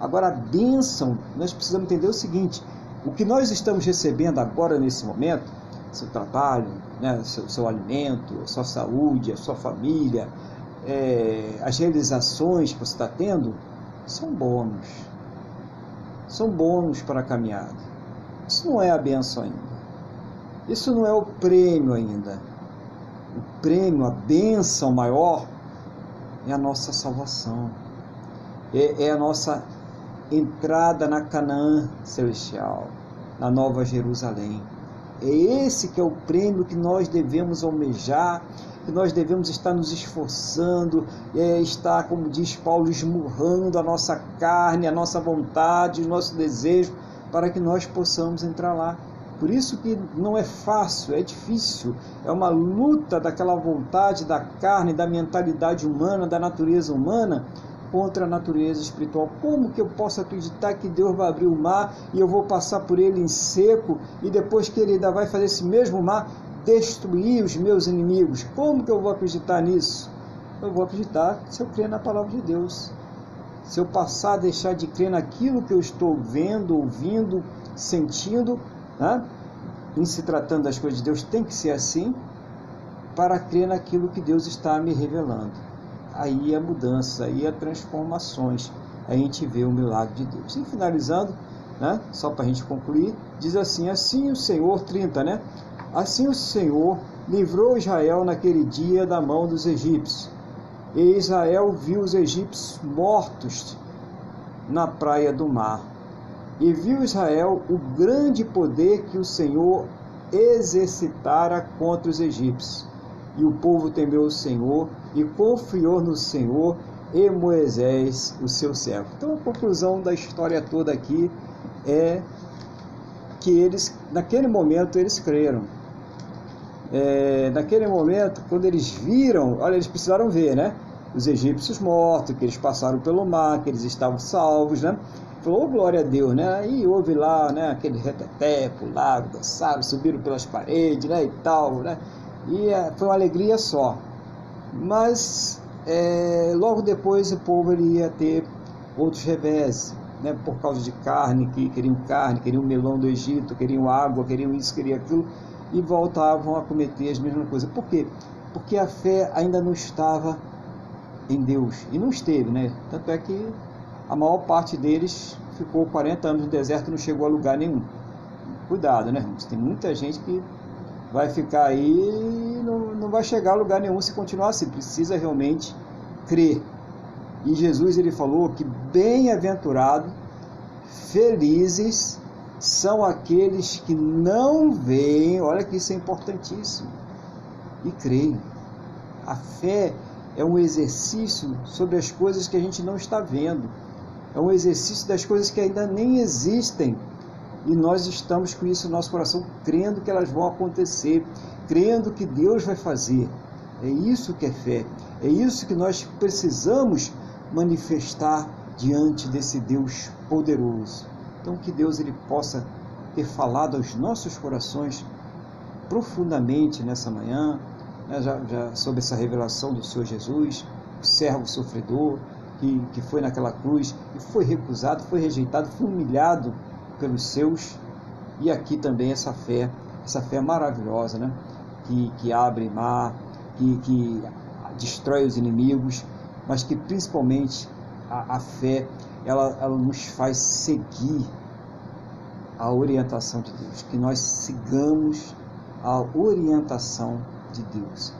Agora, a bênção, nós precisamos entender o seguinte: o que nós estamos recebendo agora nesse momento, seu trabalho, né, seu, seu alimento, sua saúde, a sua família, é, as realizações que você está tendo, são bônus. São bônus para a caminhada. Isso não é a benção ainda. Isso não é o prêmio ainda. O prêmio, a benção maior é a nossa salvação. É, é a nossa entrada na Canaã celestial, na Nova Jerusalém. É esse que é o prêmio que nós devemos almejar, que nós devemos estar nos esforçando, é, estar, como diz Paulo, esmurrando a nossa carne, a nossa vontade, o nosso desejo, para que nós possamos entrar lá. Por isso que não é fácil, é difícil, é uma luta daquela vontade da carne, da mentalidade humana, da natureza humana, contra a natureza espiritual. Como que eu posso acreditar que Deus vai abrir o mar e eu vou passar por ele em seco e depois que ele ainda vai fazer esse mesmo mar destruir os meus inimigos? Como que eu vou acreditar nisso? Eu vou acreditar se eu crer na palavra de Deus. Se eu passar a deixar de crer naquilo que eu estou vendo, ouvindo, sentindo, né? em se tratando das coisas de Deus, tem que ser assim para crer naquilo que Deus está me revelando aí é mudança, aí é transformações. A gente vê o milagre de Deus. E finalizando, né, só para a gente concluir, diz assim: Assim o Senhor, 30, né? Assim o Senhor livrou Israel naquele dia da mão dos egípcios. E Israel viu os egípcios mortos na praia do mar. E viu Israel o grande poder que o Senhor exercitara contra os egípcios. E o povo temeu o Senhor e confiou no Senhor e Moisés, o seu servo. Então a conclusão da história toda aqui é que eles, naquele momento, eles creram. É, naquele momento, quando eles viram, olha, eles precisaram ver, né? Os egípcios mortos, que eles passaram pelo mar, que eles estavam salvos, né? Falou, oh, glória a Deus, né? E houve lá, né, aquele reteteco, lago, dançaram, subiram pelas paredes, né, e tal, né? E é, foi uma alegria só. Mas é, logo depois o povo ia ter outros revés, né, por causa de carne, que queriam carne, queriam melão do Egito, queriam água, queriam isso, queriam aquilo, e voltavam a cometer as mesmas coisas. Por quê? Porque a fé ainda não estava em Deus, e não esteve, né? Tanto é que a maior parte deles ficou 40 anos no deserto e não chegou a lugar nenhum. Cuidado, né? Tem muita gente que vai ficar aí e não, não vai chegar a lugar nenhum se continuar assim. Precisa realmente crer. E Jesus ele falou que bem-aventurado, felizes são aqueles que não veem, olha que isso é importantíssimo, e creem. A fé é um exercício sobre as coisas que a gente não está vendo. É um exercício das coisas que ainda nem existem e nós estamos com isso no nosso coração, crendo que elas vão acontecer, crendo que Deus vai fazer. É isso que é fé. É isso que nós precisamos manifestar diante desse Deus poderoso. Então que Deus ele possa ter falado aos nossos corações profundamente nessa manhã, né, já, já, sobre essa revelação do Senhor Jesus, o servo sofredor que, que foi naquela cruz e foi recusado, foi rejeitado, foi humilhado pelos seus, e aqui também essa fé, essa fé maravilhosa, né? que, que abre mar, que, que destrói os inimigos, mas que principalmente a, a fé ela, ela nos faz seguir a orientação de Deus, que nós sigamos a orientação de Deus.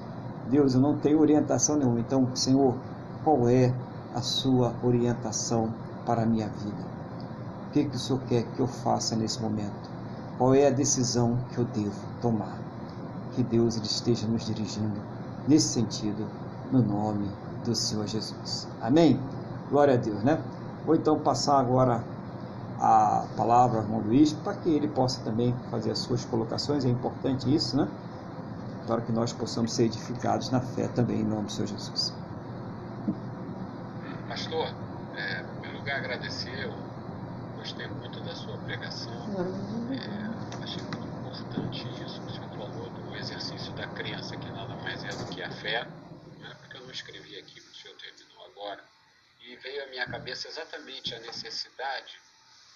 Deus, eu não tenho orientação nenhuma, então, Senhor, qual é a sua orientação para a minha vida? O que, que o Senhor quer que eu faça nesse momento? Qual é a decisão que eu devo tomar? Que Deus ele esteja nos dirigindo nesse sentido, no nome do Senhor Jesus. Amém? Glória a Deus, né? Vou então passar agora a palavra ao irmão Luiz para que ele possa também fazer as suas colocações. É importante isso, né? Para que nós possamos ser edificados na fé também, em nome do Senhor Jesus. Pastor, é, em primeiro lugar, agradecer gostei muito da sua pregação. É, achei muito importante isso que o senhor falou do exercício da crença, que nada mais é do que a fé. Né? Porque eu não escrevi aqui, o senhor terminou agora. E veio à minha cabeça exatamente a necessidade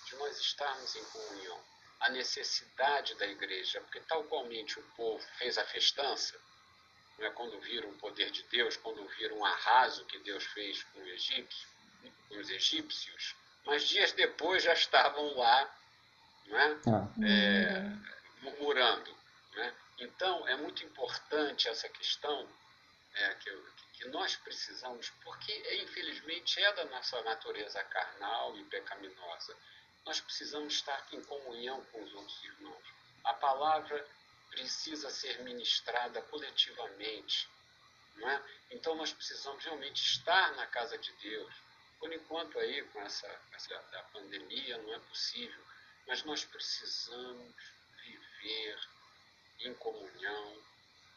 de nós estarmos em comunhão. A necessidade da igreja, porque tal qualmente o povo fez a festança, é quando viram o poder de Deus, quando viram o arraso que Deus fez com o egípcio, os egípcios, mas dias depois já estavam lá né? É, murmurando. Né? Então, é muito importante essa questão é, que, que nós precisamos, porque infelizmente é da nossa natureza carnal e pecaminosa. Nós precisamos estar em comunhão com os outros irmãos. A palavra precisa ser ministrada coletivamente. Não é? Então nós precisamos realmente estar na casa de Deus. Por enquanto aí, com essa, essa da pandemia, não é possível. Mas nós precisamos viver em comunhão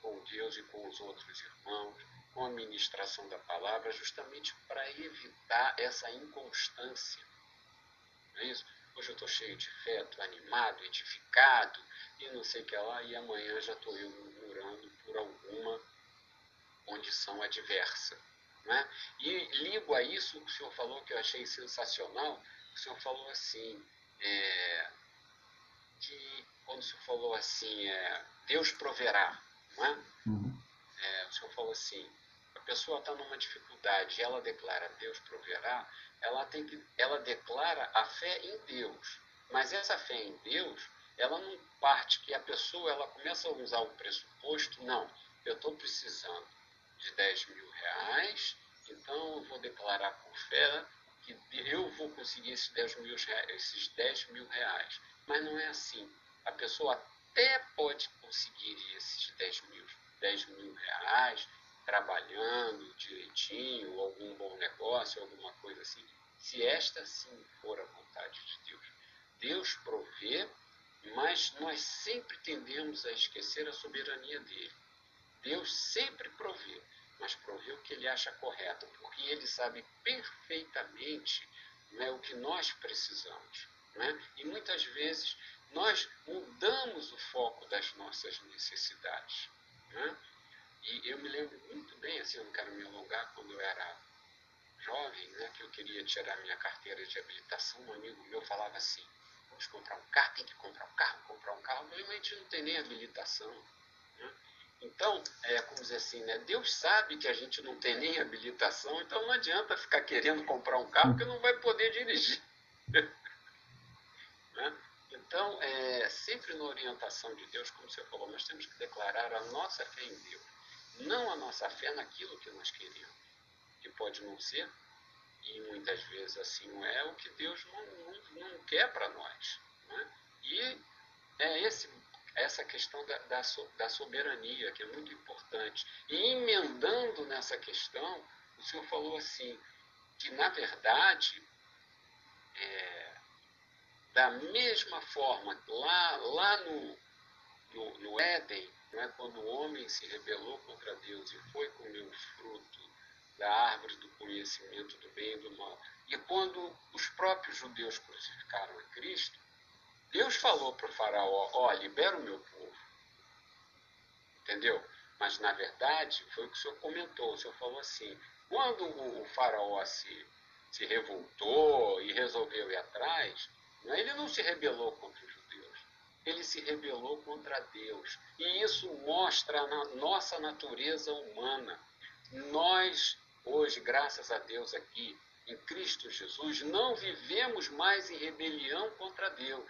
com Deus e com os outros irmãos, com a ministração da palavra, justamente para evitar essa inconstância. Não é isso? Hoje eu estou cheio de fé, estou animado, edificado, e não sei o que lá, e amanhã já estou eu murmurando por alguma condição adversa. Né? E ligo a isso o que o senhor falou, que eu achei sensacional, o senhor falou assim, é, que quando o senhor falou assim, é, Deus proverá, é? Uhum. é? O senhor falou assim, a pessoa está numa dificuldade, ela declara Deus proverá, ela, tem que, ela declara a fé em Deus. Mas essa fé em Deus, ela não parte que a pessoa ela começa a usar o pressuposto, não, eu estou precisando de 10 mil reais, então eu vou declarar por fé que eu vou conseguir esses 10 mil, esses 10 mil reais. Mas não é assim. A pessoa até pode conseguir esses 10 mil, 10 mil reais trabalhando direitinho, algum bom negócio, alguma coisa assim, se esta sim for a vontade de Deus. Deus provê, mas nós sempre tendemos a esquecer a soberania dele. Deus sempre provê, mas provê o que ele acha correto, porque ele sabe perfeitamente né, o que nós precisamos. Né? E muitas vezes nós mudamos o foco das nossas necessidades. Né? E eu me lembro muito bem, assim, eu não quero me alongar, quando eu era jovem, né, que eu queria tirar minha carteira de habilitação, um amigo meu falava assim, vamos comprar um carro, tem que comprar um carro, comprar um carro, mas a gente não tem nem habilitação. Né? Então, é, como dizer assim, né, Deus sabe que a gente não tem nem habilitação, então não adianta ficar querendo comprar um carro que não vai poder dirigir. né? Então, é, sempre na orientação de Deus, como você falou, nós temos que declarar a nossa fé em Deus não a nossa fé naquilo que nós queremos, que pode não ser, e muitas vezes assim não é, o que Deus não, não, não quer para nós. Né? E é esse, essa questão da, da, da, soberania, que é muito importante. E emendando nessa questão, o Senhor falou assim, que na verdade, é, da mesma forma, lá, lá no, no, no Éden, é? quando o homem se rebelou contra Deus e foi comer o fruto da árvore do conhecimento do bem e do mal, e quando os próprios judeus crucificaram a Cristo, Deus falou para o faraó, ó, oh, libera o meu povo. Entendeu? Mas, na verdade, foi o que o senhor comentou. O senhor falou assim, quando o, faraó se, se revoltou e resolveu ir atrás, né, ele não se rebelou contra os ele se rebelou contra Deus. E isso mostra a nossa natureza humana. Nós, hoje, graças a Deus aqui, em Cristo Jesus, não vivemos mais em rebelião contra Deus.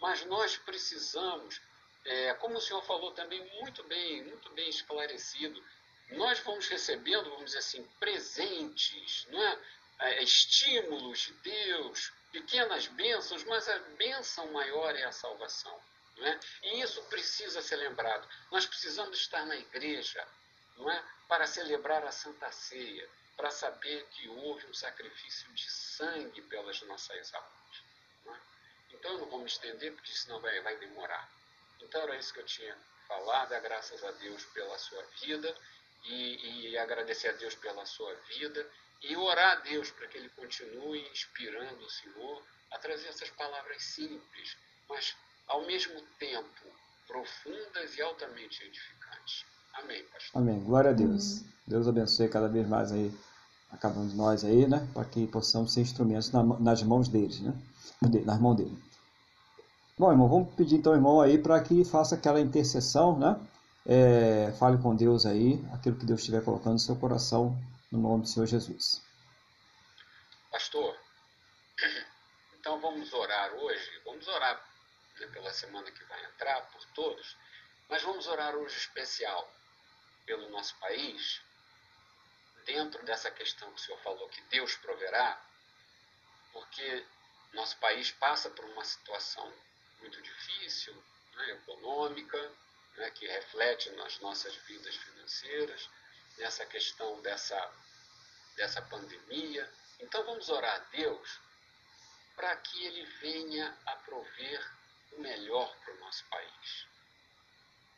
Mas nós precisamos, é, como o senhor falou também muito bem, muito bem esclarecido, nós vamos recebendo, vamos dizer assim, presentes, não é? é estímulos de Deus, pequenas bênçãos, mas a bênção maior é a salvação. Não é? E isso precisa ser lembrado. Nós precisamos estar na igreja não é? Para celebrar a Santa Ceia, para saber que houve um sacrifício de sangue pelas nossas almas. É? Então eu não vou me estender, porque senão vai, vai demorar. Então era isso que eu tinha falado, é graças a Deus pela sua vida e, e agradecer a Deus pela sua vida e orar a Deus para que Ele continue inspirando o Senhor a trazer essas palavras simples, mas ao mesmo tempo profundas e altamente edificantes. Amém, pastor. Amém. Glória a Deus. Deus abençoe cada vez mais aí a cada um de nós aí, né? Para que possamos ser instrumentos nas mãos deles, né? Nas mãos dele. Bom, irmão, vamos pedir então, irmão, aí para que faça aquela intercessão, né? É, fale com Deus aí, aquilo que Deus estiver colocando no seu coração, no nome do Senhor Jesus. Pastor, então vamos orar hoje, vamos orar né, pela semana que vai entrar, por todos, mas vamos orar hoje especial pelo nosso país, dentro dessa questão que o senhor falou, que Deus proverá, porque nosso país passa por uma situação muito difícil, né, econômica, né, que reflete nas nossas vidas financeiras, nessa questão dessa, dessa pandemia. Então vamos orar a Deus para que Ele venha a prover o melhor para o nosso país.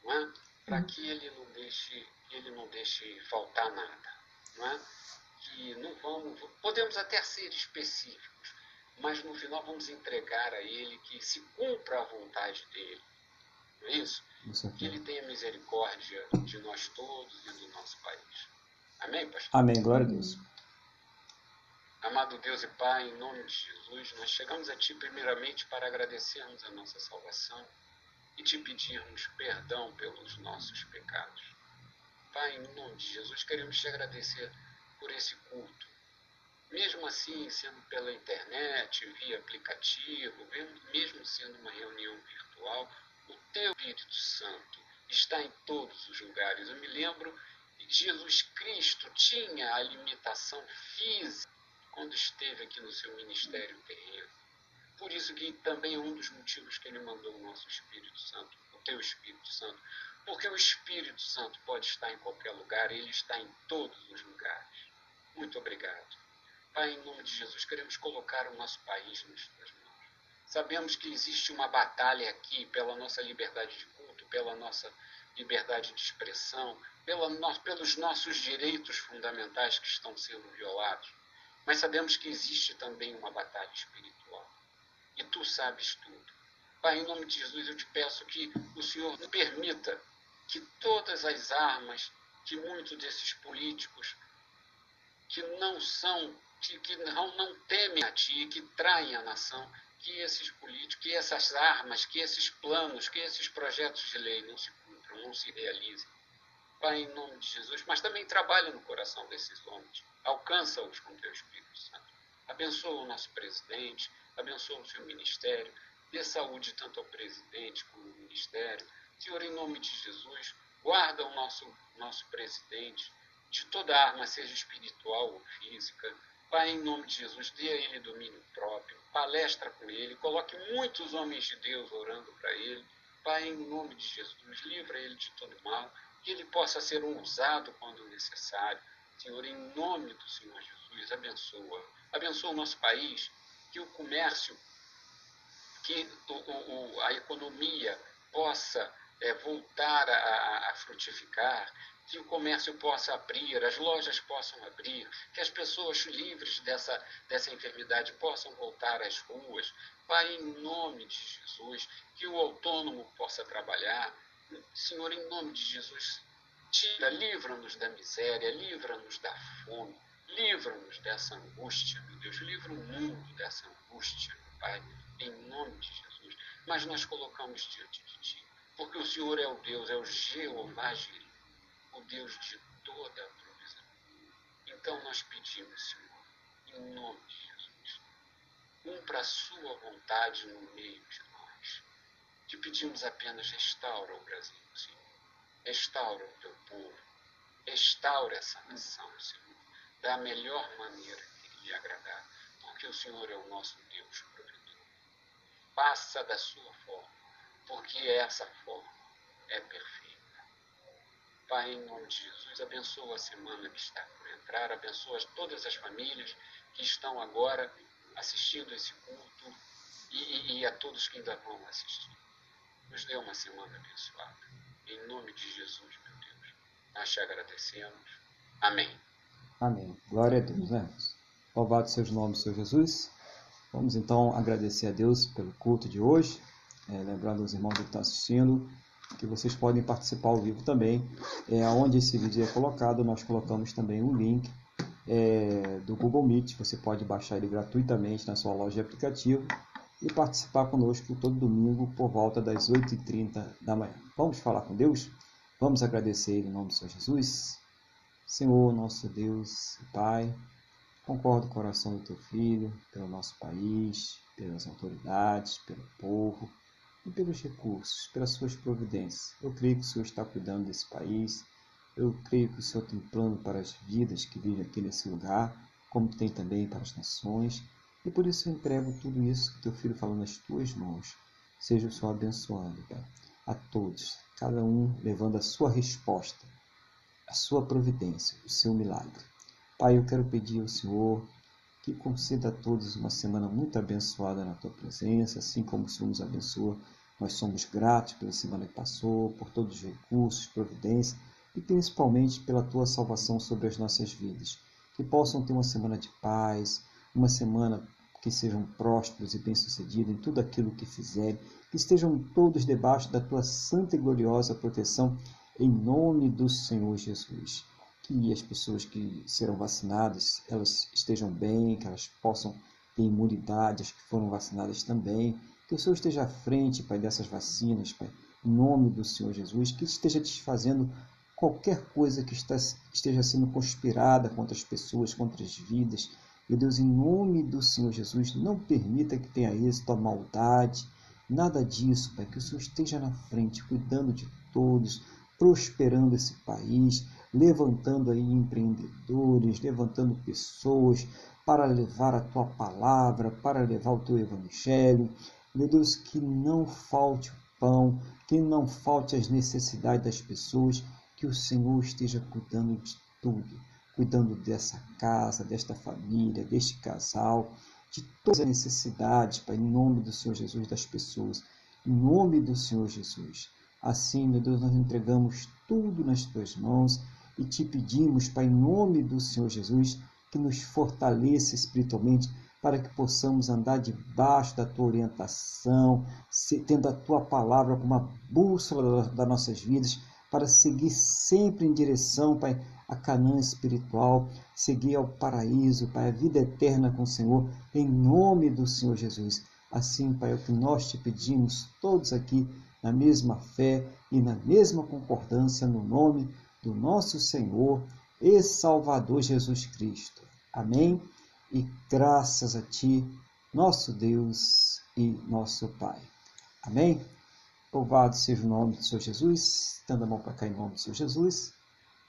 É? Para que Ele não deixe, Ele não deixe faltar nada. Não é? Que não vamos, podemos até ser específicos, mas no final vamos entregar a Ele que se cumpra a vontade dele. Não é isso? Que Ele tenha misericórdia de nós todos e do nosso país. Amém, pastor? Amém. Glória a Deus. Amado Deus e Pai, em nome de Jesus, nós chegamos a Ti primeiramente para agradecermos a nossa salvação e te pedirmos perdão pelos nossos pecados. Pai, em nome de Jesus, queremos te agradecer por esse culto. Mesmo assim, sendo pela internet, via aplicativo, mesmo sendo uma reunião virtual, o Teu Espírito Santo está em todos os lugares. Eu me lembro que Jesus Cristo tinha a limitação física quando esteve aqui no seu ministério terreno. Por isso que também é um dos motivos que ele mandou o nosso Espírito Santo, o teu Espírito Santo. Porque o Espírito Santo pode estar em qualquer lugar, ele está em todos os lugares. Muito obrigado. Pai, em nome de Jesus, queremos colocar o nosso país nas tuas mãos. Sabemos que existe uma batalha aqui pela nossa liberdade de culto, pela nossa liberdade de expressão, pela no, pelos nossos direitos fundamentais que estão sendo violados. Mas sabemos que existe também uma batalha espiritual. E tu sabes tudo. Pai, em nome de Jesus, eu te peço que o Senhor permita que todas as armas que muitos desses políticos que não são, que, que não, não temem a ti, que traem a nação, que esses políticos, que essas armas, que esses planos, que esses projetos de lei não se cumpram, não se realizem. Pai, em nome de Jesus, mas também trabalha no coração desses homens Alcança-os com teu Espírito Santo. Abençoa o nosso presidente, abençoa o seu ministério, dê saúde tanto ao presidente como ao ministério. Senhor, em nome de Jesus, guarda o nosso, nosso presidente de toda arma, seja espiritual ou física. Pai, em nome de Jesus, dê a ele domínio próprio, palestra com ele, coloque muitos homens de Deus orando para ele. Pai, em nome de Jesus, livra ele de todo mal, que ele possa ser usado quando necessário Senhor, em nome do Senhor Jesus, abençoa. Abençoa o nosso país, que o comércio, que o, o, a economia possa é, voltar a, a frutificar, que o comércio possa abrir, as lojas possam abrir, que as pessoas livres dessa, dessa enfermidade possam voltar às ruas. Pai, em nome de Jesus, que o autônomo possa trabalhar. Senhor, em nome de Jesus, tira, livra-nos da miséria, livra-nos da fome, livra-nos dessa angústia, meu Deus, livra o mundo dessa angústia, Pai, em nome de Jesus. Mas nós colocamos diante de Ti, porque o Senhor é o Deus, é o Jeová o Deus de toda a provisão. Então nós pedimos, Senhor, em nome de Jesus, cumpra a Sua vontade no meio de nós. Te pedimos apenas restaura o Brasil, Senhor Restaura o teu povo. Restaura essa nação, Senhor, da melhor maneira que lhe agradar, porque o Senhor é o nosso Deus provedor. Passa da sua forma, porque essa forma é perfeita. Pai, em nome de Jesus, abençoa a semana que está por entrar, abençoa todas as famílias que estão agora assistindo esse culto e, e, a todos que ainda vão assistir. Nos dê uma semana abençoada. Em nome de Jesus, meu Deus, nós te agradecemos. Amém. Amém. Glória a Deus, né? Louvado seja o nome do Senhor Jesus. Vamos então agradecer a Deus pelo culto de hoje. É, lembrando aos irmãos que estão assistindo que vocês podem participar ao vivo também. É, onde esse vídeo é colocado, nós colocamos também um link é, do Google Meet. Você pode baixar ele gratuitamente na sua loja de aplicativo e participar conosco todo domingo por volta das 8h30 da manhã. Vamos falar com Deus? Vamos agradecer Ele em nome do Senhor Jesus? Senhor, nosso Deus e Pai, Concordo com a oração do teu filho, pelo nosso país, pelas autoridades, pelo povo e pelos recursos, pelas suas providências. Eu creio que o Senhor está cuidando desse país. Eu creio que o Senhor tem plano para as vidas que vivem aqui nesse lugar, como tem também para as nações. E por isso eu entrego tudo isso que teu filho falou nas tuas mãos. Seja o Senhor abençoando, Pai, a todos, cada um levando a sua resposta, a sua providência, o seu milagre. Pai, eu quero pedir ao Senhor que conceda a todos uma semana muito abençoada na tua presença, assim como o Senhor nos abençoa. Nós somos gratos pela semana que passou, por todos os recursos, providência e principalmente pela tua salvação sobre as nossas vidas. Que possam ter uma semana de paz, uma semana que sejam prósperos e bem-sucedidos em tudo aquilo que fizerem, que estejam todos debaixo da tua santa e gloriosa proteção, em nome do Senhor Jesus que as pessoas que serão vacinadas elas estejam bem, que elas possam ter imunidade, as que foram vacinadas também, que o Senhor esteja à frente, Pai, dessas vacinas, Pai, em nome do Senhor Jesus, que esteja desfazendo qualquer coisa que está, esteja sendo conspirada contra as pessoas, contra as vidas. Meu Deus, em nome do Senhor Jesus, não permita que tenha êxito a maldade, nada disso, Pai, que o Senhor esteja na frente, cuidando de todos, prosperando esse país, levantando aí empreendedores, levantando pessoas para levar a tua palavra, para levar o teu evangelho. Meu Deus, que não falte o pão, que não falte as necessidades das pessoas, que o Senhor esteja cuidando de tudo, cuidando dessa casa, desta família, deste casal, de todas as necessidades, Pai, em nome do Senhor Jesus, das pessoas, em nome do Senhor Jesus. Assim, meu Deus, nós entregamos tudo nas tuas mãos e te pedimos, Pai, em nome do Senhor Jesus, que nos fortaleça espiritualmente para que possamos andar debaixo da tua orientação, tendo a tua palavra como uma bússola das nossas vidas, para seguir sempre em direção, Pai, a Canaã espiritual, seguir ao paraíso, Pai, a vida eterna com o Senhor, em nome do Senhor Jesus. Assim, Pai, é o que nós te pedimos, todos aqui, na mesma fé e na mesma concordância, no nome do nosso Senhor e Salvador Jesus Cristo. Amém? E graças a Ti, nosso Deus e nosso Pai. Amém? Louvado seja o nome do Senhor Jesus. Tendo a mão para cá em nome do Senhor Jesus.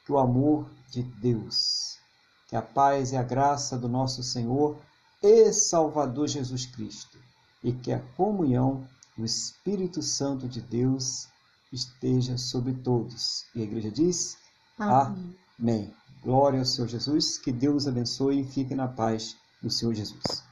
Que o amor de Deus, que a paz e a graça do nosso Senhor e Salvador Jesus Cristo e que a comunhão do Espírito Santo de Deus esteja sobre todos. E a igreja diz: Amém. Amém. Glória ao Senhor Jesus. Que Deus abençoe e fique na paz do Senhor Jesus.